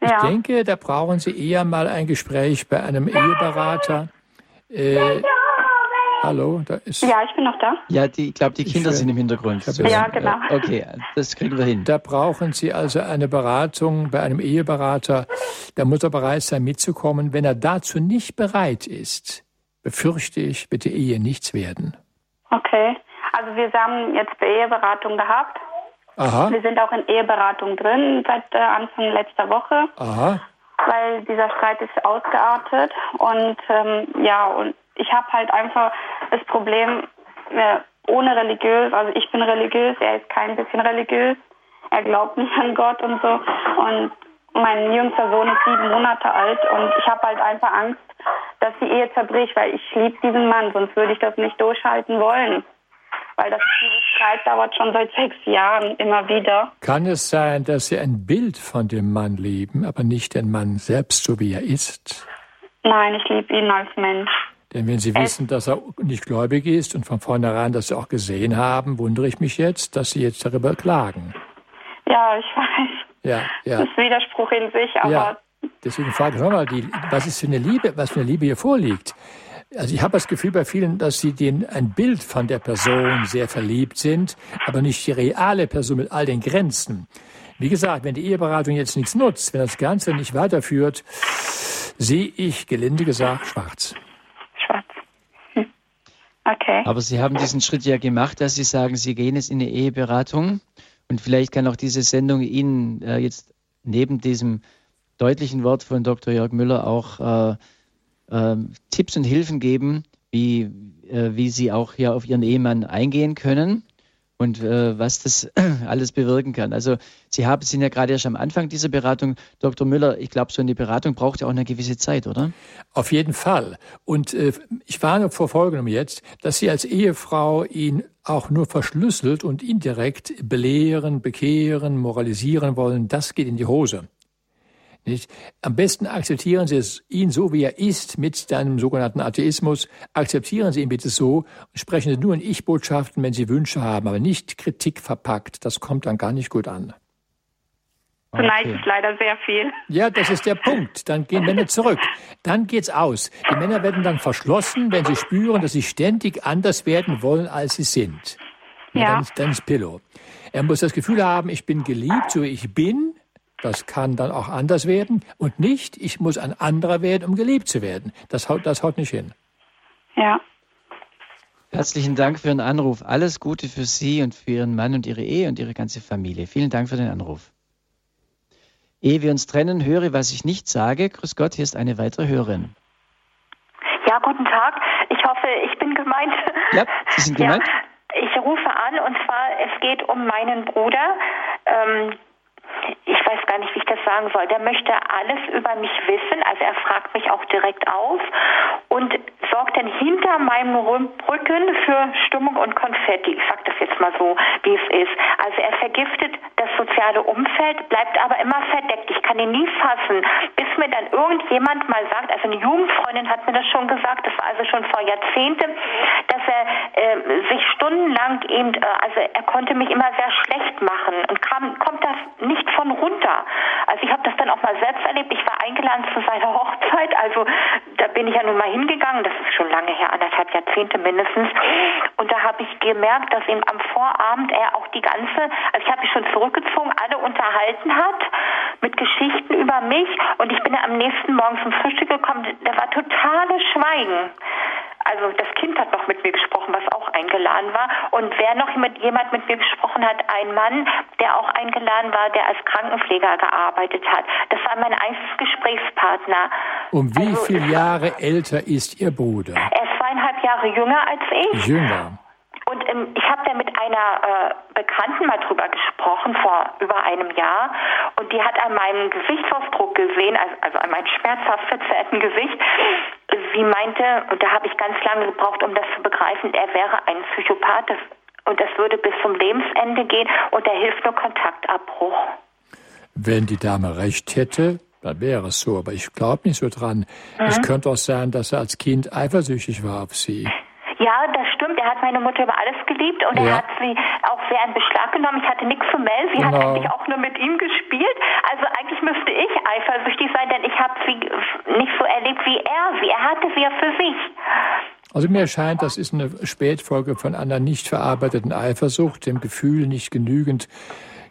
Ja. Ich denke, da brauchen Sie eher mal ein Gespräch bei einem Eheberater. Äh, Hallo, da ist. Ja, ich bin noch da. Ja, die, ich glaube, die Kinder sind im Hintergrund. So. Ja, genau. Okay, das kriegen wir hin. Da brauchen Sie also eine Beratung bei einem Eheberater. Da muss er bereit sein, mitzukommen. Wenn er dazu nicht bereit ist, befürchte ich, wird die Ehe nichts werden. Okay. Also wir haben jetzt die Eheberatung gehabt. Aha. Wir sind auch in Eheberatung drin seit äh, Anfang letzter Woche. Aha. Weil dieser Streit ist ausgeartet und ähm, ja und ich habe halt einfach das Problem, äh, ohne religiös, also ich bin religiös, er ist kein bisschen religiös, er glaubt nicht an Gott und so. Und mein jüngster Sohn ist sieben Monate alt und ich habe halt einfach Angst, dass die Ehe zerbricht, weil ich liebe diesen Mann, sonst würde ich das nicht durchhalten wollen. weil das dieses Streit dauert schon seit sechs Jahren immer wieder. Kann es sein, dass Sie ein Bild von dem Mann lieben, aber nicht den Mann selbst, so wie er ist? Nein, ich liebe ihn als Mensch. Denn wenn Sie wissen, dass er nicht gläubig ist und von vornherein das auch gesehen haben, wundere ich mich jetzt, dass Sie jetzt darüber klagen. Ja, ich weiß. Ja, ja. Das ist Widerspruch in sich, aber. Ja. Deswegen frage ich nochmal, was ist für eine Liebe, was für eine Liebe hier vorliegt. Also ich habe das Gefühl bei vielen, dass sie den, ein Bild von der Person sehr verliebt sind, aber nicht die reale Person mit all den Grenzen. Wie gesagt, wenn die Eheberatung jetzt nichts nutzt, wenn das Ganze nicht weiterführt, sehe ich, gelinde gesagt. Schwarz. Okay. Aber Sie haben diesen Schritt ja gemacht, dass Sie sagen, Sie gehen jetzt in eine Eheberatung. Und vielleicht kann auch diese Sendung Ihnen äh, jetzt neben diesem deutlichen Wort von Dr. Jörg Müller auch äh, äh, Tipps und Hilfen geben, wie, äh, wie Sie auch hier auf Ihren Ehemann eingehen können und äh, was das alles bewirken kann. Also Sie haben, sind ja gerade erst am Anfang dieser Beratung. Dr. Müller, ich glaube, so eine Beratung braucht ja auch eine gewisse Zeit, oder? Auf jeden Fall. Und äh, ich warne vor Folgendem jetzt, dass Sie als Ehefrau ihn auch nur verschlüsselt und indirekt belehren, bekehren, moralisieren wollen. Das geht in die Hose. Nicht? Am besten akzeptieren Sie es, ihn so, wie er ist, mit seinem sogenannten Atheismus. Akzeptieren Sie ihn bitte so und sprechen Sie nur in Ich-Botschaften, wenn Sie Wünsche haben, aber nicht Kritik verpackt. Das kommt dann gar nicht gut an. So okay. ist leider sehr viel. Ja, das ist der Punkt. Dann gehen Männer zurück. Dann geht's aus. Die Männer werden dann verschlossen, wenn sie spüren, dass sie ständig anders werden wollen, als sie sind. Ja. Dann, ist, dann ist Pillow. Er muss das Gefühl haben, ich bin geliebt, so wie ich bin. Das kann dann auch anders werden und nicht, ich muss ein anderer werden, um geliebt zu werden. Das haut, das haut nicht hin. Ja. Herzlichen Dank für Ihren Anruf. Alles Gute für Sie und für Ihren Mann und Ihre Ehe und Ihre ganze Familie. Vielen Dank für den Anruf. Ehe wir uns trennen, höre, was ich nicht sage. Grüß Gott, hier ist eine weitere Hörerin. Ja, guten Tag. Ich hoffe, ich bin gemeint. Ja, Sie sind gemeint. Ja, ich rufe an und zwar, es geht um meinen Bruder. Ähm, ich weiß gar nicht, wie ich das sagen soll. Der möchte alles über mich wissen. Also er fragt mich auch direkt auf und sorgt dann hinter meinem Rücken für Stimmung und Konfetti. Ich sage das jetzt mal so, wie es ist. Also er vergiftet das soziale Umfeld, bleibt aber immer verdeckt. Ich kann ihn nie fassen, bis mir dann irgendjemand mal sagt, also eine Jugendfreundin hat mir das schon gesagt, das war also schon vor Jahrzehnten, dass er äh, sich stundenlang eben, äh, also er konnte mich immer sehr schlecht machen und kam, kommt das nicht von runter. Also ich habe das dann auch mal selbst erlebt. Ich war eingeladen zu seiner Hochzeit, also da bin ich ja nun mal hingegangen, das ist schon lange her, anderthalb Jahrzehnte mindestens. Und da habe ich gemerkt, dass ihm am Vorabend er auch die ganze, also ich habe mich schon zurückgezogen, alle unterhalten hat mit Geschichten über mich und ich bin ja am nächsten Morgen zum Frühstück gekommen, da war totales Schweigen. Also das Kind hat noch mit mir gesprochen, was auch eingeladen war. Und wer noch mit jemand mit mir gesprochen hat, ein Mann, der auch eingeladen war, der als Krankenpfleger gearbeitet hat. Das war mein einziges Gesprächspartner. Um wie also, viele Jahre älter ist Ihr Bruder? Er ist zweieinhalb Jahre jünger als ich. Jünger. Und ähm, ich habe da mit einer äh, Bekannten mal drüber gesprochen vor über einem Jahr und die hat an meinem Gesichtsausdruck gesehen, also, also an meinem schmerzhaft verzerrten Gesicht, sie meinte, und da habe ich ganz lange gebraucht, um das zu begreifen, er wäre ein Psychopath das, und das würde bis zum Lebensende gehen und da hilft nur Kontaktabbruch. Wenn die Dame recht hätte, dann wäre es so, aber ich glaube nicht so dran. Mhm. Es könnte auch sein, dass er als Kind eifersüchtig war auf sie. Ja, das stimmt. Er hat meine Mutter über alles geliebt und ja. er hat sie auch sehr in Beschlag genommen. Ich hatte nichts zu melden. Sie genau. hat eigentlich auch nur mit ihm gespielt. Also eigentlich müsste ich eifersüchtig sein, denn ich habe sie nicht so erlebt wie er sie. Er hatte sie ja für sich. Also mir scheint, das ist eine Spätfolge von einer nicht verarbeiteten Eifersucht, dem Gefühl, nicht genügend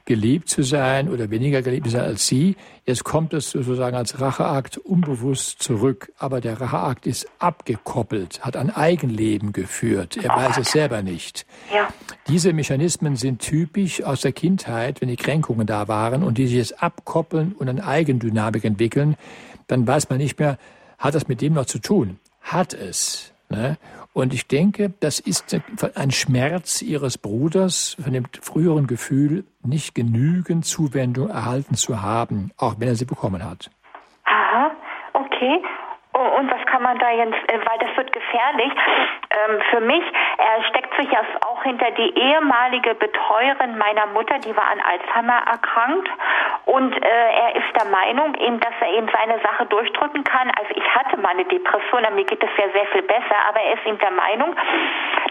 geliebt zu sein oder weniger geliebt zu sein als sie. Jetzt kommt es sozusagen als Racheakt unbewusst zurück. Aber der Racheakt ist abgekoppelt, hat ein Eigenleben geführt. Er weiß es selber nicht. Ja. Diese Mechanismen sind typisch aus der Kindheit, wenn die Kränkungen da waren und die sich jetzt abkoppeln und eine Eigendynamik entwickeln, dann weiß man nicht mehr, hat das mit dem noch zu tun? Hat es. Ne? Und ich denke, das ist ein Schmerz Ihres Bruders von dem früheren Gefühl, nicht genügend Zuwendung erhalten zu haben, auch wenn er sie bekommen hat. Aha, okay. Oh, und was kann man da jetzt, äh, weil das wird gefährlich, ähm, für mich, er steckt sich ja auch hinter die ehemalige Betreuerin meiner Mutter, die war an Alzheimer erkrankt. Und äh, er ist der Meinung, eben, dass er eben seine Sache durchdrücken kann. Also ich hatte mal eine Depression, mir geht es ja sehr viel besser, aber er ist eben der Meinung,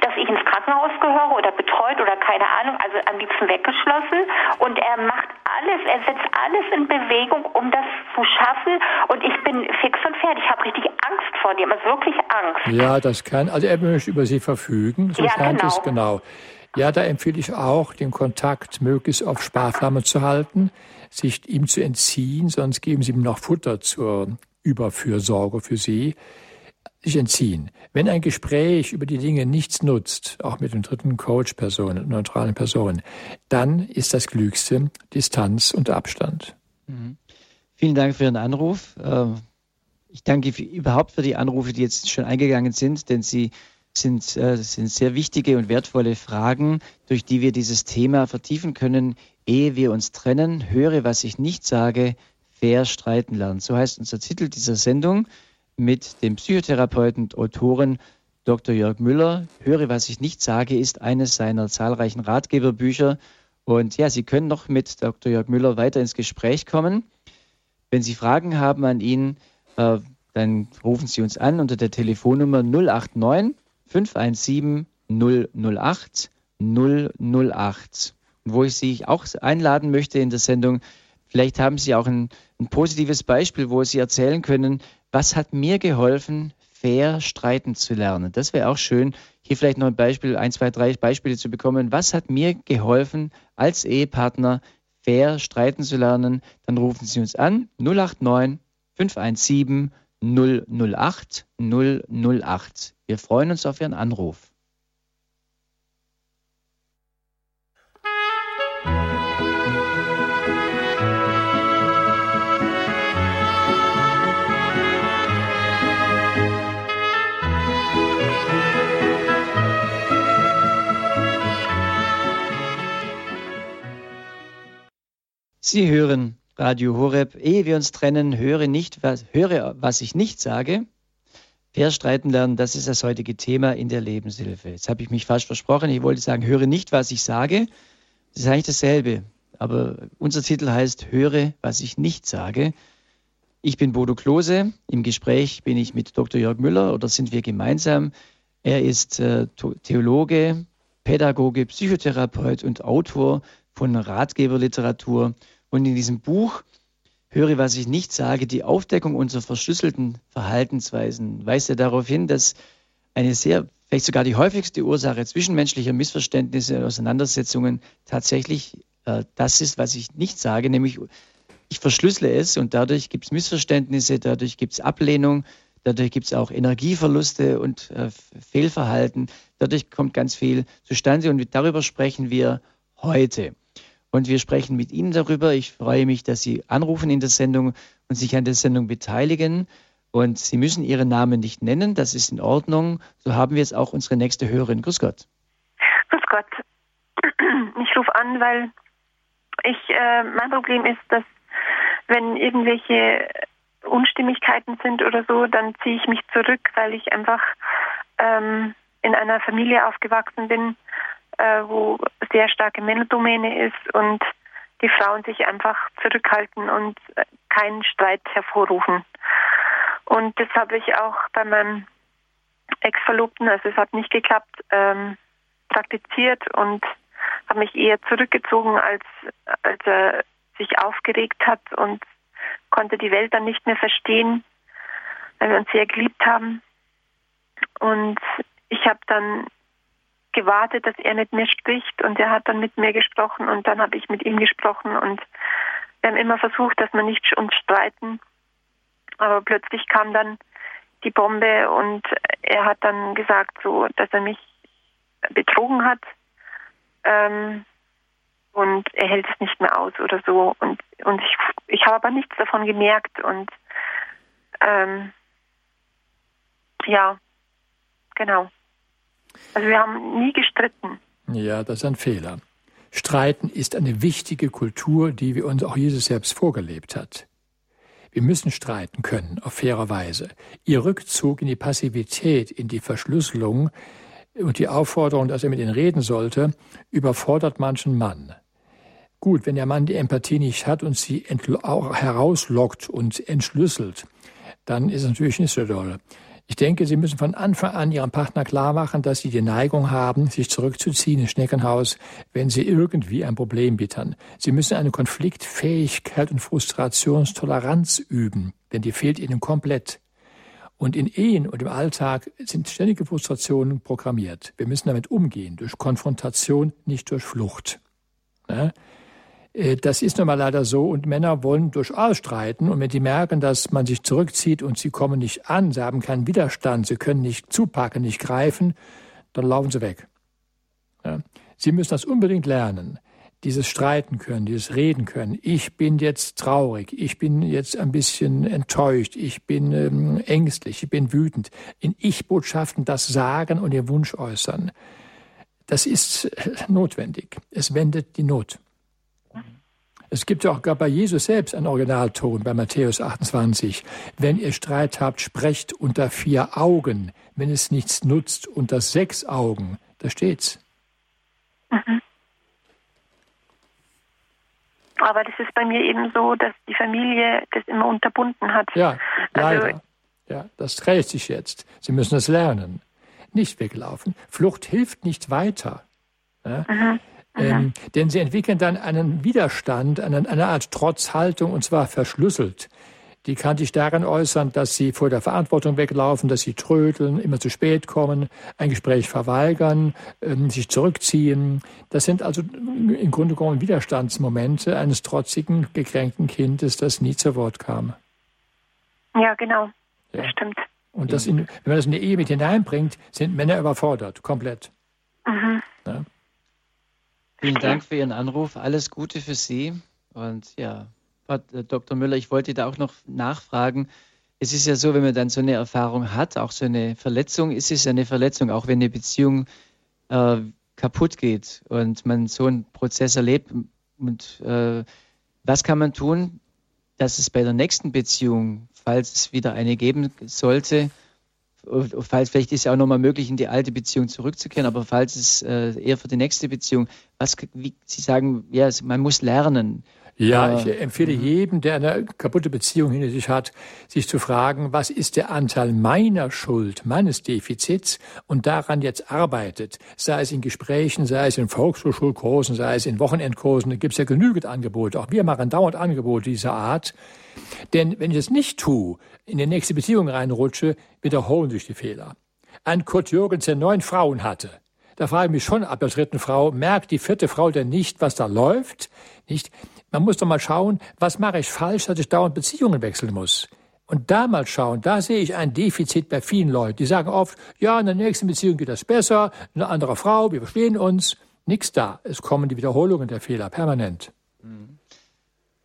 dass ich ins Krankenhaus gehöre oder betreut oder keine Ahnung, also am liebsten weggeschlossen. Und er macht alles, er setzt alles in Bewegung, um das zu schaffen. Und ich bin fix und fertig. Ich habe richtig Angst vor dem, also wirklich Angst. Ja, das kann, also er möchte über Sie verfügen, so ja, scheint genau. es genau. Ja, da empfehle ich auch, den Kontakt möglichst auf Sparflamme zu halten, sich ihm zu entziehen, sonst geben Sie ihm noch Futter zur Überfürsorge für Sie sich entziehen. Wenn ein Gespräch über die Dinge nichts nutzt, auch mit den dritten Coach-Personen, neutralen Personen, dann ist das Klügste Distanz und Abstand. Mhm. Vielen Dank für Ihren Anruf. Ähm, ich danke überhaupt für die Anrufe, die jetzt schon eingegangen sind, denn sie sind, äh, sind sehr wichtige und wertvolle Fragen, durch die wir dieses Thema vertiefen können, ehe wir uns trennen. Höre, was ich nicht sage, fair streiten lernen. So heißt unser Titel dieser Sendung mit dem Psychotherapeuten und Autoren Dr. Jörg Müller. Höre, was ich nicht sage, ist eines seiner zahlreichen Ratgeberbücher. Und ja, Sie können noch mit Dr. Jörg Müller weiter ins Gespräch kommen. Wenn Sie Fragen haben an ihn, äh, dann rufen Sie uns an unter der Telefonnummer 089 517 008 008. Wo ich Sie auch einladen möchte in der Sendung, vielleicht haben Sie auch ein, ein positives Beispiel, wo Sie erzählen können, was hat mir geholfen, fair streiten zu lernen? Das wäre auch schön, hier vielleicht noch ein Beispiel, ein, zwei, drei Beispiele zu bekommen. Was hat mir geholfen, als Ehepartner fair streiten zu lernen? Dann rufen Sie uns an 089 517 008 008. Wir freuen uns auf Ihren Anruf. Sie hören Radio Horeb. Ehe wir uns trennen, höre nicht, was, höre, was ich nicht sage. Fair streiten lernen, das ist das heutige Thema in der Lebenshilfe. Jetzt habe ich mich fast versprochen. Ich wollte sagen, höre nicht, was ich sage. Das ist eigentlich dasselbe. Aber unser Titel heißt, höre, was ich nicht sage. Ich bin Bodo Klose. Im Gespräch bin ich mit Dr. Jörg Müller oder sind wir gemeinsam. Er ist äh, Theologe, Pädagoge, Psychotherapeut und Autor von Ratgeberliteratur und in diesem Buch Höre, was ich nicht sage, die Aufdeckung unserer verschlüsselten Verhaltensweisen weist er darauf hin, dass eine sehr, vielleicht sogar die häufigste Ursache zwischenmenschlicher Missverständnisse und Auseinandersetzungen tatsächlich äh, das ist, was ich nicht sage, nämlich ich verschlüssele es und dadurch gibt es Missverständnisse, dadurch gibt es Ablehnung, dadurch gibt es auch Energieverluste und äh, Fehlverhalten, dadurch kommt ganz viel zustande und darüber sprechen wir heute und wir sprechen mit Ihnen darüber. Ich freue mich, dass Sie anrufen in der Sendung und sich an der Sendung beteiligen. Und Sie müssen Ihren Namen nicht nennen, das ist in Ordnung. So haben wir es auch unsere nächste Hörerin. Grüß Gott. Grüß Gott. Ich rufe an, weil ich, äh, mein Problem ist, dass wenn irgendwelche Unstimmigkeiten sind oder so, dann ziehe ich mich zurück, weil ich einfach ähm, in einer Familie aufgewachsen bin, äh, wo sehr starke Männerdomäne ist und die Frauen sich einfach zurückhalten und äh, keinen Streit hervorrufen. Und das habe ich auch bei meinem Ex-Verlobten, also es hat nicht geklappt, ähm, praktiziert und habe mich eher zurückgezogen, als, als er sich aufgeregt hat und konnte die Welt dann nicht mehr verstehen, weil wir uns sehr geliebt haben. Und ich habe dann gewartet, dass er mit mir spricht und er hat dann mit mir gesprochen und dann habe ich mit ihm gesprochen und wir haben immer versucht, dass wir nicht uns streiten. Aber plötzlich kam dann die Bombe und er hat dann gesagt, so, dass er mich betrogen hat ähm, und er hält es nicht mehr aus oder so und und ich ich habe aber nichts davon gemerkt und ähm, ja genau also wir haben nie gestritten. Ja, das ist ein Fehler. Streiten ist eine wichtige Kultur, die wir uns auch Jesus selbst vorgelebt hat. Wir müssen streiten können, auf faire Weise. Ihr Rückzug in die Passivität, in die Verschlüsselung und die Aufforderung, dass er mit ihnen reden sollte, überfordert manchen Mann. Gut, wenn der Mann die Empathie nicht hat und sie herauslockt und entschlüsselt, dann ist es natürlich nicht so doll. Ich denke, Sie müssen von Anfang an Ihrem Partner klar machen, dass Sie die Neigung haben, sich zurückzuziehen ins Schneckenhaus, wenn Sie irgendwie ein Problem bittern. Sie müssen eine Konfliktfähigkeit und Frustrationstoleranz üben, denn die fehlt Ihnen komplett. Und in Ehen und im Alltag sind ständige Frustrationen programmiert. Wir müssen damit umgehen, durch Konfrontation, nicht durch Flucht. Ne? Äh, das ist nun mal leider so und Männer wollen durchaus streiten und wenn die merken, dass man sich zurückzieht und sie kommen nicht an, sie haben keinen Widerstand, sie können nicht zupacken, nicht greifen, dann laufen sie weg. Ja. Sie müssen das unbedingt lernen. Dieses Streiten können, dieses Reden können. Ich bin jetzt traurig, ich bin jetzt ein bisschen enttäuscht, ich bin ähm, ängstlich, ich bin wütend. In Ich-Botschaften das sagen und den Wunsch äußern. Das ist äh, notwendig. Es wendet die Not. Es gibt ja auch bei Jesus selbst einen Originalton bei Matthäus 28. Wenn ihr Streit habt, sprecht unter vier Augen. Wenn es nichts nutzt, unter sechs Augen. Da steht's. Mhm. Aber das ist bei mir eben so, dass die Familie das immer unterbunden hat. Ja, also leider. Also, ja, das trägt sich jetzt. Sie müssen es lernen. Nicht weglaufen. Flucht hilft nicht weiter. Ja? Mhm. Ähm, denn sie entwickeln dann einen Widerstand, eine, eine Art Trotzhaltung, und zwar verschlüsselt. Die kann sich darin äußern, dass sie vor der Verantwortung weglaufen, dass sie trödeln, immer zu spät kommen, ein Gespräch verweigern, ähm, sich zurückziehen. Das sind also im Grunde genommen Widerstandsmomente eines trotzigen, gekränkten Kindes, das nie zu Wort kam. Ja, genau. Ja. Das stimmt. Und das in, wenn man das in die Ehe mit hineinbringt, sind Männer überfordert, komplett. Mhm. Ja. Vielen Dank für Ihren Anruf. Alles Gute für Sie. Und ja, äh, Dr. Müller, ich wollte da auch noch nachfragen. Es ist ja so, wenn man dann so eine Erfahrung hat, auch so eine Verletzung, ist es eine Verletzung, auch wenn eine Beziehung äh, kaputt geht und man so einen Prozess erlebt. Und äh, was kann man tun, dass es bei der nächsten Beziehung, falls es wieder eine geben sollte, falls vielleicht ist ja auch nochmal möglich, in die alte Beziehung zurückzukehren, aber falls es äh, eher für die nächste Beziehung, was, wie Sie sagen, ja, man muss lernen. Ja, ich empfehle mhm. jedem, der eine kaputte Beziehung hinter sich hat, sich zu fragen, was ist der Anteil meiner Schuld, meines Defizits und daran jetzt arbeitet. Sei es in Gesprächen, sei es in Volkshochschulkursen, sei es in Wochenendkursen, da gibt es ja genügend Angebote. Auch wir machen dauernd Angebote dieser Art. Denn wenn ich es nicht tue, in die nächste Beziehung reinrutsche, wiederholen sich die Fehler. Ein Kurt Jürgens, der neun Frauen hatte, da frage ich mich schon ab der dritten Frau, merkt die vierte Frau denn nicht, was da läuft? Nicht? Man muss doch mal schauen, was mache ich falsch, dass ich dauernd Beziehungen wechseln muss. Und da mal schauen, da sehe ich ein Defizit bei vielen Leuten. Die sagen oft, ja, in der nächsten Beziehung geht das besser, eine andere Frau, wir verstehen uns. Nichts da. Es kommen die Wiederholungen der Fehler permanent.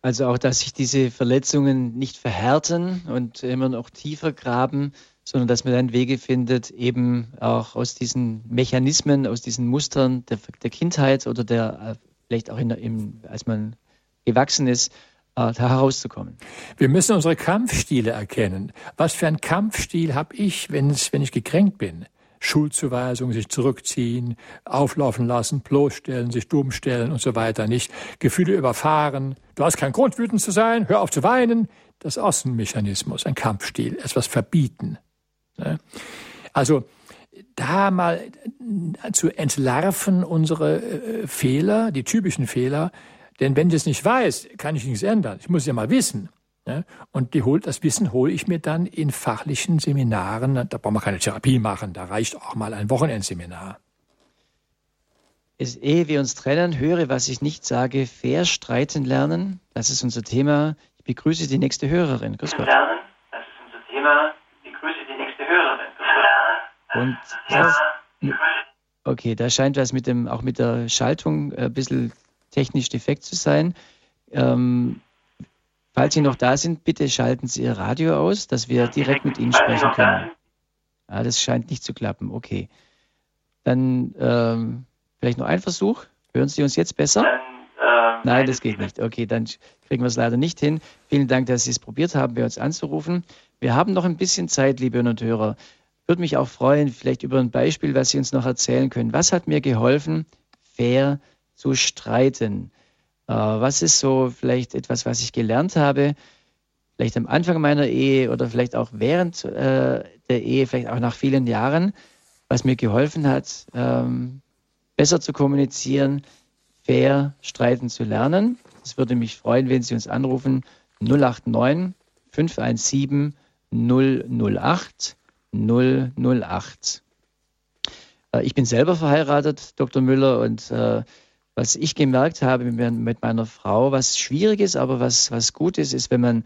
Also auch, dass sich diese Verletzungen nicht verhärten und immer noch tiefer graben, sondern dass man dann Wege findet, eben auch aus diesen Mechanismen, aus diesen Mustern der, der Kindheit oder der äh, vielleicht auch in, im, als man gewachsen ist, äh, da herauszukommen. Wir müssen unsere Kampfstile erkennen. Was für einen Kampfstil habe ich, wenn, es, wenn ich gekränkt bin? Schuldzuweisung, sich zurückziehen, auflaufen lassen, bloßstellen, sich dumm stellen und so weiter, nicht? Gefühle überfahren. Du hast keinen Grund, wütend zu sein, hör auf zu weinen. Das ist ein ein Kampfstil, etwas verbieten. Ne? Also da mal zu entlarven unsere äh, Fehler, die typischen Fehler, denn wenn ich es nicht weiß, kann ich nichts ändern. Ich muss es ja mal wissen. Ne? Und die, das Wissen hole ich mir dann in fachlichen Seminaren. Da braucht man keine Therapie machen, da reicht auch mal ein Wochenendseminar. Es, ehe wir uns trennen, höre, was ich nicht sage, fair streiten lernen. Das ist unser Thema. Ich begrüße die nächste Hörerin. Grüß Gott. Lernen, das ist unser Thema. Und das, okay, da scheint was mit dem, auch mit der Schaltung äh, ein bisschen technisch defekt zu sein. Ähm, falls Sie noch da sind, bitte schalten Sie Ihr Radio aus, dass wir direkt mit Ihnen sprechen können. Ah, das scheint nicht zu klappen. Okay. Dann ähm, vielleicht noch ein Versuch. Hören Sie uns jetzt besser? Ähm, Nein, das geht nicht. Okay, dann kriegen wir es leider nicht hin. Vielen Dank, dass Sie es probiert haben, bei uns anzurufen. Wir haben noch ein bisschen Zeit, liebe Hörer und Hörer. Würde mich auch freuen, vielleicht über ein Beispiel, was Sie uns noch erzählen können. Was hat mir geholfen, fair zu streiten? Äh, was ist so vielleicht etwas, was ich gelernt habe, vielleicht am Anfang meiner Ehe oder vielleicht auch während äh, der Ehe, vielleicht auch nach vielen Jahren, was mir geholfen hat, ähm, besser zu kommunizieren, fair streiten zu lernen. Es würde mich freuen, wenn Sie uns anrufen 089 517 008 008. Äh, ich bin selber verheiratet, Dr. Müller, und äh, was ich gemerkt habe mit meiner Frau, was schwierig ist, aber was, was gut ist, ist, wenn man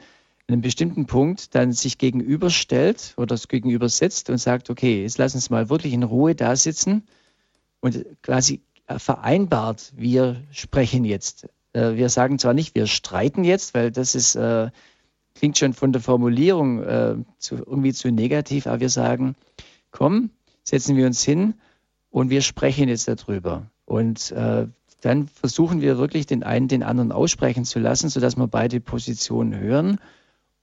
an einem bestimmten Punkt dann sich gegenüberstellt oder das gegenübersetzt und sagt, okay, jetzt lass uns mal wirklich in Ruhe da sitzen und quasi vereinbart, wir sprechen jetzt. Äh, wir sagen zwar nicht, wir streiten jetzt, weil das ist, äh, klingt schon von der Formulierung äh, zu, irgendwie zu negativ, aber wir sagen, komm, setzen wir uns hin und wir sprechen jetzt darüber. Und äh, dann versuchen wir wirklich den einen den anderen aussprechen zu lassen, sodass wir beide Positionen hören,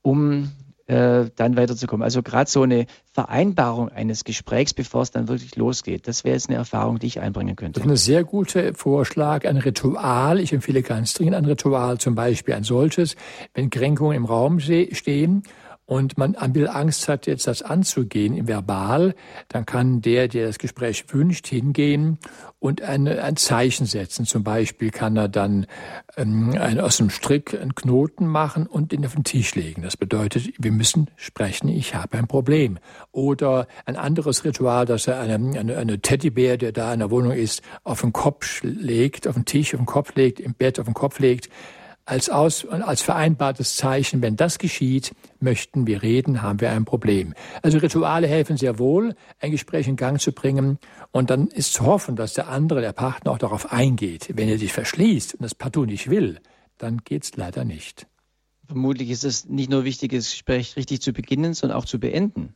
um äh, dann weiterzukommen. Also gerade so eine Vereinbarung eines Gesprächs, bevor es dann wirklich losgeht, das wäre jetzt eine Erfahrung, die ich einbringen könnte. Das ist ein sehr guter Vorschlag, ein Ritual. Ich empfehle ganz dringend ein Ritual, zum Beispiel ein solches, wenn Kränkungen im Raum stehen und man ein bisschen Angst hat, jetzt das anzugehen Verbal, dann kann der, der das Gespräch wünscht, hingehen und eine, ein Zeichen setzen. Zum Beispiel kann er dann ähm, ein, aus dem Strick einen Knoten machen und ihn auf den Tisch legen. Das bedeutet, wir müssen sprechen, ich habe ein Problem. Oder ein anderes Ritual, dass er eine, eine, eine Teddybär, der da in der Wohnung ist, auf den Kopf legt, auf den Tisch, auf den Kopf legt, im Bett auf den Kopf legt als, aus, als vereinbartes Zeichen, wenn das geschieht, möchten wir reden, haben wir ein Problem. Also Rituale helfen sehr wohl, ein Gespräch in Gang zu bringen. Und dann ist zu hoffen, dass der andere, der Partner auch darauf eingeht. Wenn er sich verschließt und das partout nicht will, dann geht's leider nicht. Vermutlich ist es nicht nur wichtig, das Gespräch richtig zu beginnen, sondern auch zu beenden.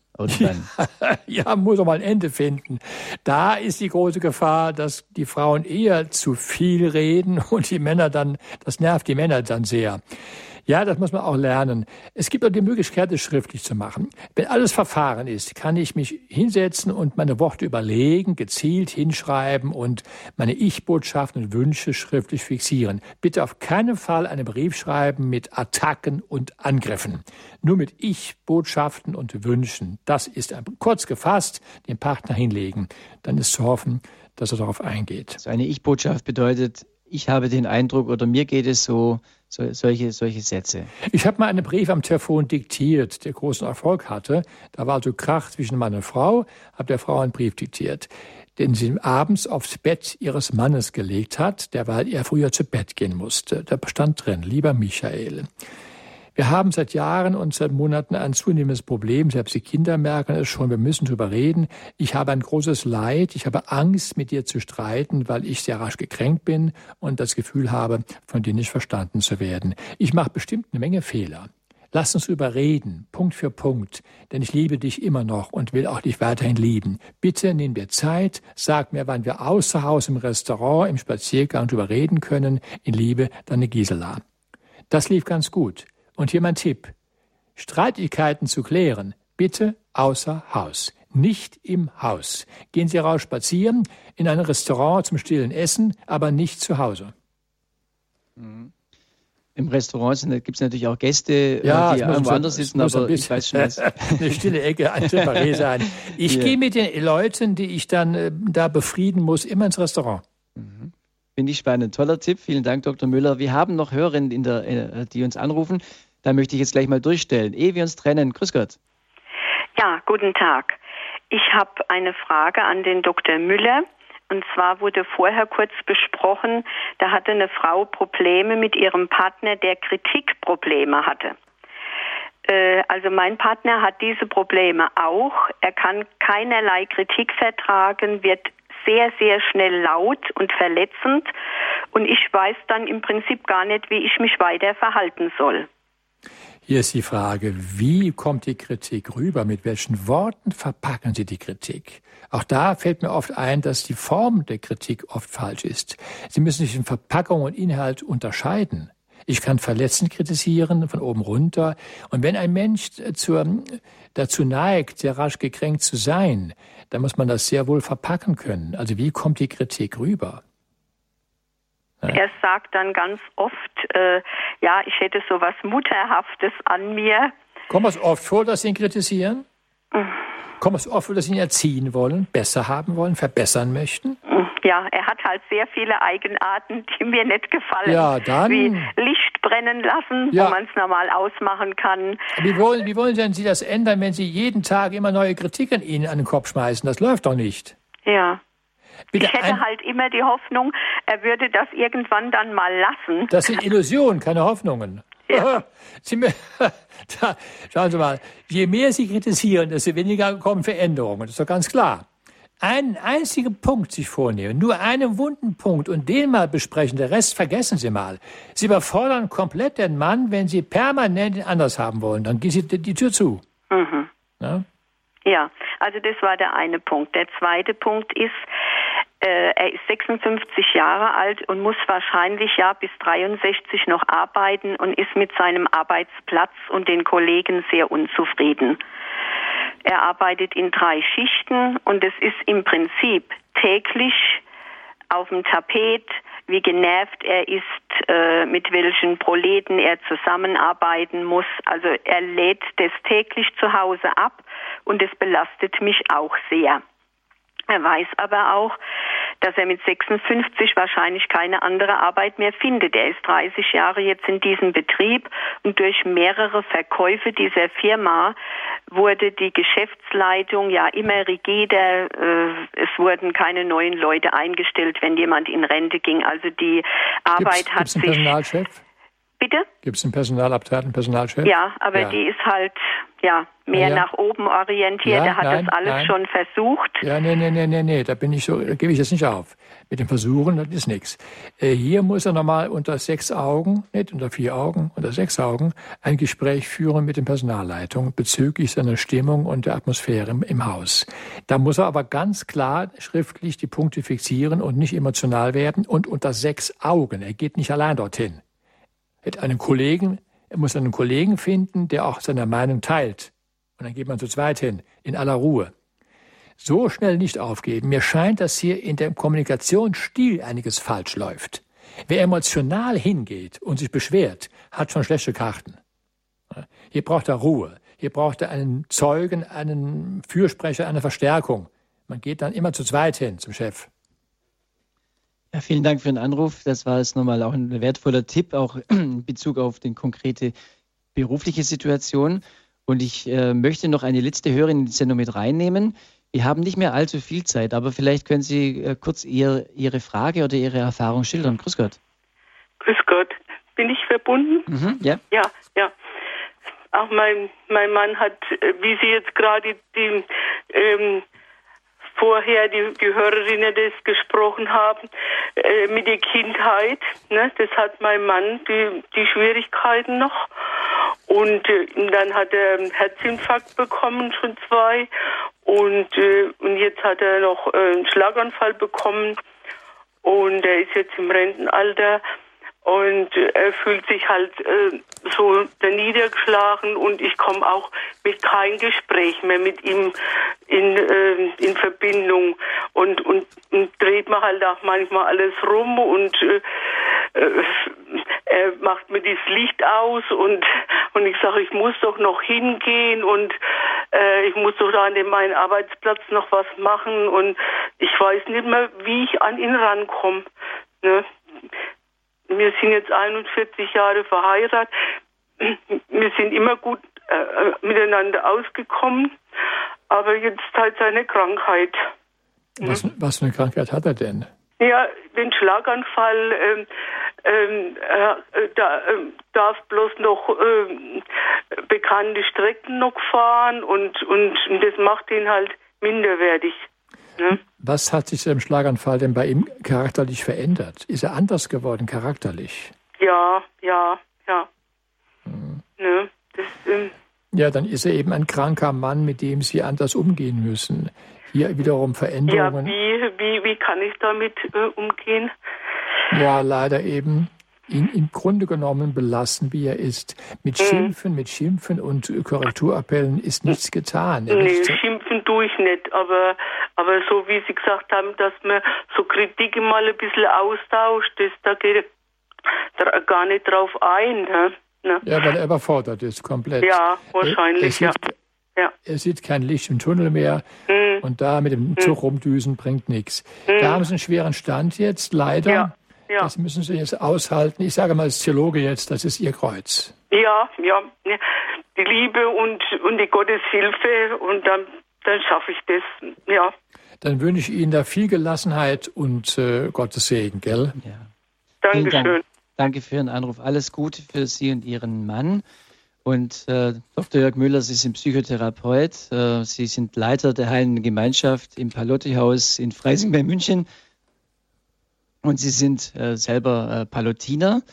Ja, muss auch mal ein Ende finden. Da ist die große Gefahr, dass die Frauen eher zu viel reden und die Männer dann, das nervt die Männer dann sehr. Ja, das muss man auch lernen. Es gibt auch die Möglichkeit, es schriftlich zu machen. Wenn alles verfahren ist, kann ich mich hinsetzen und meine Worte überlegen, gezielt hinschreiben und meine Ich-Botschaften und Wünsche schriftlich fixieren. Bitte auf keinen Fall einen Brief schreiben mit Attacken und Angriffen. Nur mit Ich-Botschaften und Wünschen. Das ist kurz gefasst, den Partner hinlegen. Dann ist zu hoffen, dass er darauf eingeht. So eine Ich-Botschaft bedeutet, ich habe den Eindruck oder mir geht es so, so solche, solche Sätze. Ich habe mal einen Brief am Telefon diktiert, der großen Erfolg hatte. Da war also Krach zwischen Mann und Frau, habe der Frau einen Brief diktiert, den sie abends aufs Bett ihres Mannes gelegt hat, der weil er früher zu Bett gehen musste. Da stand drin, lieber Michael. Wir haben seit Jahren und seit Monaten ein zunehmendes Problem. Selbst die Kinder merken es schon. Wir müssen drüber reden. Ich habe ein großes Leid. Ich habe Angst, mit dir zu streiten, weil ich sehr rasch gekränkt bin und das Gefühl habe, von dir nicht verstanden zu werden. Ich mache bestimmt eine Menge Fehler. Lass uns überreden, Punkt für Punkt, denn ich liebe dich immer noch und will auch dich weiterhin lieben. Bitte nimm dir Zeit, sag mir, wann wir außer Haus im Restaurant, im Spaziergang drüber reden können. In Liebe, deine Gisela. Das lief ganz gut. Und hier mein Tipp. Streitigkeiten zu klären, bitte außer Haus. Nicht im Haus. Gehen Sie raus spazieren, in ein Restaurant zum stillen Essen, aber nicht zu Hause. Mhm. Im Restaurant gibt es natürlich auch Gäste, äh, ja, die irgendwo anders sitzen, aber ich weiß schon was. eine stille Ecke, ein Separé sein. Ich ja. gehe mit den Leuten, die ich dann äh, da befrieden muss, immer ins Restaurant. Mhm. Finde ich spannend. Toller Tipp. Vielen Dank, Dr. Müller. Wir haben noch Hörerinnen, in der, äh, die uns anrufen. Da möchte ich jetzt gleich mal durchstellen. Ehe wir uns trennen, grüß Gott. Ja, guten Tag. Ich habe eine Frage an den Dr. Müller. Und zwar wurde vorher kurz besprochen, da hatte eine Frau Probleme mit ihrem Partner, der Kritikprobleme hatte. Äh, also mein Partner hat diese Probleme auch. Er kann keinerlei Kritik vertragen, wird sehr, sehr schnell laut und verletzend. Und ich weiß dann im Prinzip gar nicht, wie ich mich weiter verhalten soll. Hier ist die Frage, wie kommt die Kritik rüber? Mit welchen Worten verpacken Sie die Kritik? Auch da fällt mir oft ein, dass die Form der Kritik oft falsch ist. Sie müssen sich in Verpackung und Inhalt unterscheiden. Ich kann verletzend kritisieren, von oben runter. Und wenn ein Mensch zur, dazu neigt, sehr rasch gekränkt zu sein, dann muss man das sehr wohl verpacken können. Also wie kommt die Kritik rüber? Er sagt dann ganz oft, äh, ja, ich hätte so was Mutterhaftes an mir. Kommt es oft vor, dass Sie ihn kritisieren? Mhm. Kommt es oft vor, dass Sie ihn erziehen wollen, besser haben wollen, verbessern möchten? Ja, er hat halt sehr viele Eigenarten, die mir nicht gefallen. Ja, dann. Wie Licht brennen lassen, ja. wo man es normal ausmachen kann. Wie wollen, wie wollen denn Sie das ändern, wenn Sie jeden Tag immer neue Kritik an Ihnen an den Kopf schmeißen? Das läuft doch nicht. Ja. Bitte ich hätte halt immer die Hoffnung, er würde das irgendwann dann mal lassen. Das sind Illusionen, keine Hoffnungen. Ja. Sie, da, schauen Sie mal, je mehr Sie kritisieren, desto weniger kommen Veränderungen. Das ist doch ganz klar. Einen einzigen Punkt sich vornehmen, nur einen wunden Punkt und den mal besprechen, der Rest vergessen Sie mal. Sie überfordern komplett den Mann, wenn Sie permanent ihn anders haben wollen. Dann gehen Sie die Tür zu. Mhm. Ja? ja, also das war der eine Punkt. Der zweite Punkt ist, äh, er ist 56 Jahre alt und muss wahrscheinlich ja bis 63 noch arbeiten und ist mit seinem Arbeitsplatz und den Kollegen sehr unzufrieden. Er arbeitet in drei Schichten und es ist im Prinzip täglich auf dem Tapet, wie genervt er ist, äh, mit welchen Proleten er zusammenarbeiten muss. Also er lädt das täglich zu Hause ab und es belastet mich auch sehr. Er weiß aber auch, dass er mit 56 wahrscheinlich keine andere Arbeit mehr findet. Er ist 30 Jahre jetzt in diesem Betrieb und durch mehrere Verkäufe dieser Firma wurde die Geschäftsleitung ja immer rigider. Äh, es wurden keine neuen Leute eingestellt, wenn jemand in Rente ging. Also die Arbeit gibt's, hat gibt's einen Personalchef? Bitte? Gibt es einen Personalabteilung, einen Personalchef? Ja, aber ja. die ist halt ja mehr ja. nach oben orientiert. Ja, er hat nein, das alles nein. schon versucht. Ja, nee, nee, nee, nee, nee, da bin ich so, da gebe ich jetzt nicht auf. Mit dem Versuchen, das ist nichts. Äh, hier muss er nochmal unter sechs Augen, nicht unter vier Augen, unter sechs Augen, ein Gespräch führen mit den Personalleitungen bezüglich seiner Stimmung und der Atmosphäre im, im Haus. Da muss er aber ganz klar schriftlich die Punkte fixieren und nicht emotional werden und unter sechs Augen. Er geht nicht allein dorthin. Er hat einen Kollegen, er muss einen Kollegen finden, der auch seine Meinung teilt. Und dann geht man zu zweit hin, in aller Ruhe. So schnell nicht aufgeben. Mir scheint, dass hier in dem Kommunikationsstil einiges falsch läuft. Wer emotional hingeht und sich beschwert, hat schon schlechte Karten. Hier braucht er Ruhe. Hier braucht er einen Zeugen, einen Fürsprecher, eine Verstärkung. Man geht dann immer zu zweit hin zum Chef. Ja, vielen Dank für den Anruf. Das war jetzt nochmal auch ein wertvoller Tipp, auch in Bezug auf die konkrete berufliche Situation. Und ich äh, möchte noch eine letzte Hörerin in die Sendung mit reinnehmen. Wir haben nicht mehr allzu viel Zeit, aber vielleicht können Sie äh, kurz ihr, Ihre Frage oder Ihre Erfahrung schildern. Grüß Gott. Grüß Gott. Bin ich verbunden? Mhm, ja. Ja, ja. Auch mein, mein Mann hat, äh, wie Sie jetzt gerade die, ähm, vorher die, die Hörerinnen das gesprochen haben, äh, mit der Kindheit. Ne? Das hat mein Mann die, die Schwierigkeiten noch. Und äh, dann hat er einen Herzinfarkt bekommen, schon zwei. Und, äh, und jetzt hat er noch äh, einen Schlaganfall bekommen. Und er ist jetzt im Rentenalter. Und äh, er fühlt sich halt äh, so niedergeschlagen und ich komme auch mit kein Gespräch mehr mit ihm in, äh, in Verbindung und, und, und dreht mir halt auch manchmal alles rum und äh, äh, er macht mir das Licht aus und, und ich sage, ich muss doch noch hingehen und äh, ich muss doch da an dem meinen Arbeitsplatz noch was machen und ich weiß nicht mehr, wie ich an ihn rankomme. Ne? Wir sind jetzt 41 Jahre verheiratet. Wir sind immer gut äh, miteinander ausgekommen. Aber jetzt halt seine Krankheit. Was, hm? was für eine Krankheit hat er denn? Ja, den Schlaganfall. Ähm, ähm, äh, da, äh, darf bloß noch äh, bekannte Strecken noch fahren und, und, und das macht ihn halt minderwertig. Ne? Was hat sich im Schlaganfall denn bei ihm charakterlich verändert? Ist er anders geworden charakterlich? Ja, ja, ja. Hm. Ne? Das, ähm ja, dann ist er eben ein kranker Mann, mit dem Sie anders umgehen müssen. Hier wiederum Veränderungen. Ja, wie, wie, wie kann ich damit äh, umgehen? Ja, leider eben ihn im Grunde genommen belassen, wie er ist. Mit mhm. Schimpfen, mit Schimpfen und Korrekturappellen ist nichts getan. Nee, nicht tue ich nicht, aber, aber so wie Sie gesagt haben, dass man so Kritik mal ein bisschen austauscht, das, da geht er gar nicht drauf ein. Ne? Ne? Ja, weil er überfordert ist, komplett. Ja, wahrscheinlich, er, er sieht, ja. Er sieht kein Licht im Tunnel mehr mhm. und da mit dem Zug mhm. rumdüsen bringt nichts. Mhm. Da haben Sie einen schweren Stand jetzt, leider. Ja. Ja. Das müssen Sie jetzt aushalten. Ich sage mal als Theologe jetzt, das ist Ihr Kreuz. Ja, ja. Die Liebe und, und die Gotteshilfe und dann, dann schaffe ich das. Ja. Dann wünsche ich Ihnen da viel Gelassenheit und äh, Gottes Segen, gell? Ja. Dankeschön. Dank. Danke für Ihren Anruf. Alles Gute für Sie und Ihren Mann. Und äh, Dr. Jörg Müller, Sie sind Psychotherapeut. Äh, Sie sind Leiter der Heiligen Gemeinschaft im Palotti-Haus in Freising bei München. Und Sie sind äh, selber äh, Palutiner.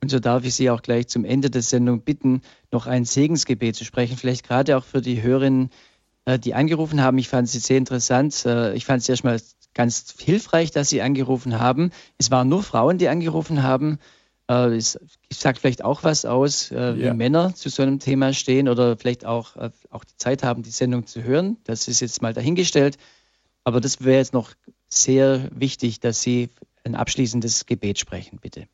Und so darf ich Sie auch gleich zum Ende der Sendung bitten, noch ein Segensgebet zu sprechen. Vielleicht gerade auch für die Hörerinnen, die angerufen haben. Ich fand sie sehr interessant. Äh, ich fand es erstmal ganz hilfreich, dass Sie angerufen haben. Es waren nur Frauen, die angerufen haben. Äh, ich sage vielleicht auch was aus, äh, wie ja. Männer zu so einem Thema stehen oder vielleicht auch, äh, auch die Zeit haben, die Sendung zu hören. Das ist jetzt mal dahingestellt. Aber das wäre jetzt noch sehr wichtig, dass Sie ein abschließendes Gebet sprechen, bitte.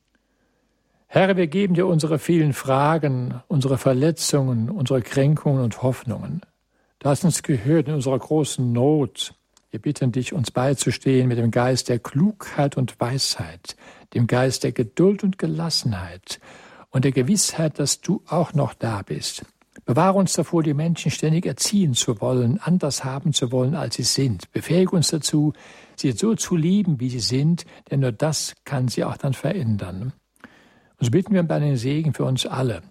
Herr, wir geben dir unsere vielen Fragen, unsere Verletzungen, unsere Kränkungen und Hoffnungen. Hast uns gehört in unserer großen Not. Wir bitten dich, uns beizustehen mit dem Geist der Klugheit und Weisheit, dem Geist der Geduld und Gelassenheit und der Gewissheit, dass du auch noch da bist. Bewahre uns davor, die Menschen ständig erziehen zu wollen, anders haben zu wollen, als sie sind. Befähige uns dazu, sie so zu lieben, wie sie sind, denn nur das kann sie auch dann verändern. Und so bitten wir um deinen Segen für uns alle.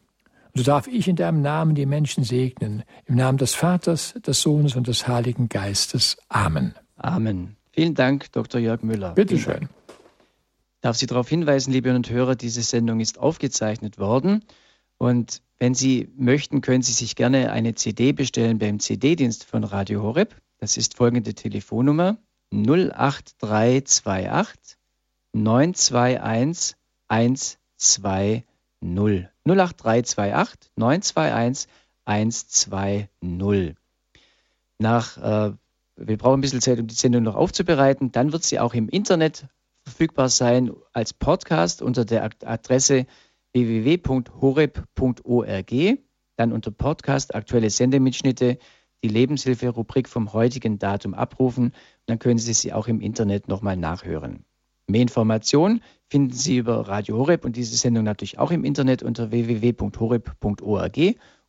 So darf ich in deinem Namen die Menschen segnen, im Namen des Vaters, des Sohnes und des Heiligen Geistes. Amen. Amen. Vielen Dank, Dr. Jörg Müller. Bitte schön. Ich darf Sie darauf hinweisen, liebe und Hörer, diese Sendung ist aufgezeichnet worden. Und wenn Sie möchten, können Sie sich gerne eine CD bestellen beim CD-Dienst von Radio Horeb. Das ist folgende Telefonnummer 08328 921 120. 08328 921 120. Nach, äh, wir brauchen ein bisschen Zeit, um die Sendung noch aufzubereiten. Dann wird sie auch im Internet verfügbar sein als Podcast unter der Adresse www.horeb.org, dann unter Podcast aktuelle Sendemitschnitte, die Lebenshilfe-Rubrik vom heutigen Datum abrufen. Dann können Sie sie auch im Internet nochmal nachhören. Mehr Informationen finden Sie über Radio Horeb und diese Sendung natürlich auch im Internet unter www.horeb.org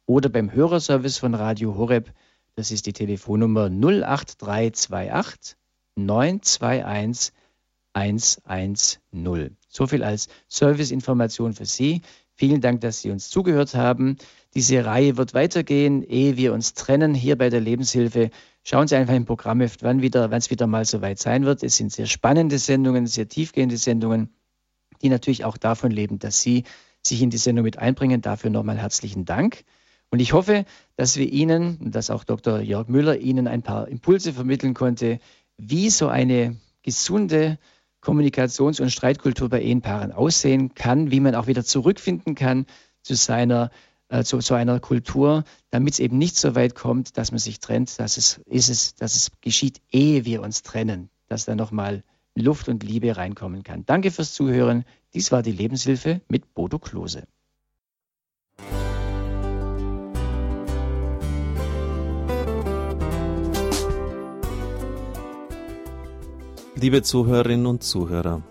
oder beim Hörerservice von Radio Horeb. Das ist die Telefonnummer 08328 921 110. So viel als Serviceinformation für Sie. Vielen Dank, dass Sie uns zugehört haben. Diese Reihe wird weitergehen, ehe wir uns trennen hier bei der Lebenshilfe. Schauen Sie einfach im Programm, wann wieder, es wieder mal soweit sein wird. Es sind sehr spannende Sendungen, sehr tiefgehende Sendungen, die natürlich auch davon leben, dass Sie sich in die Sendung mit einbringen. Dafür nochmal herzlichen Dank. Und ich hoffe, dass wir Ihnen, dass auch Dr. Jörg Müller Ihnen ein paar Impulse vermitteln konnte, wie so eine gesunde Kommunikations- und Streitkultur bei Ehepaaren aussehen kann, wie man auch wieder zurückfinden kann zu seiner äh, zu, zu, einer Kultur, damit es eben nicht so weit kommt, dass man sich trennt, dass es, ist es, dass es geschieht, ehe wir uns trennen, dass da nochmal Luft und Liebe reinkommen kann. Danke fürs Zuhören. Dies war die Lebenshilfe mit Bodo Klose. Liebe Zuhörerinnen und Zuhörer,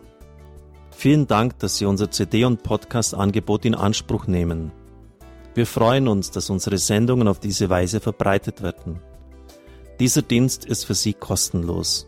vielen Dank, dass Sie unser CD- und Podcast-Angebot in Anspruch nehmen. Wir freuen uns, dass unsere Sendungen auf diese Weise verbreitet werden. Dieser Dienst ist für Sie kostenlos.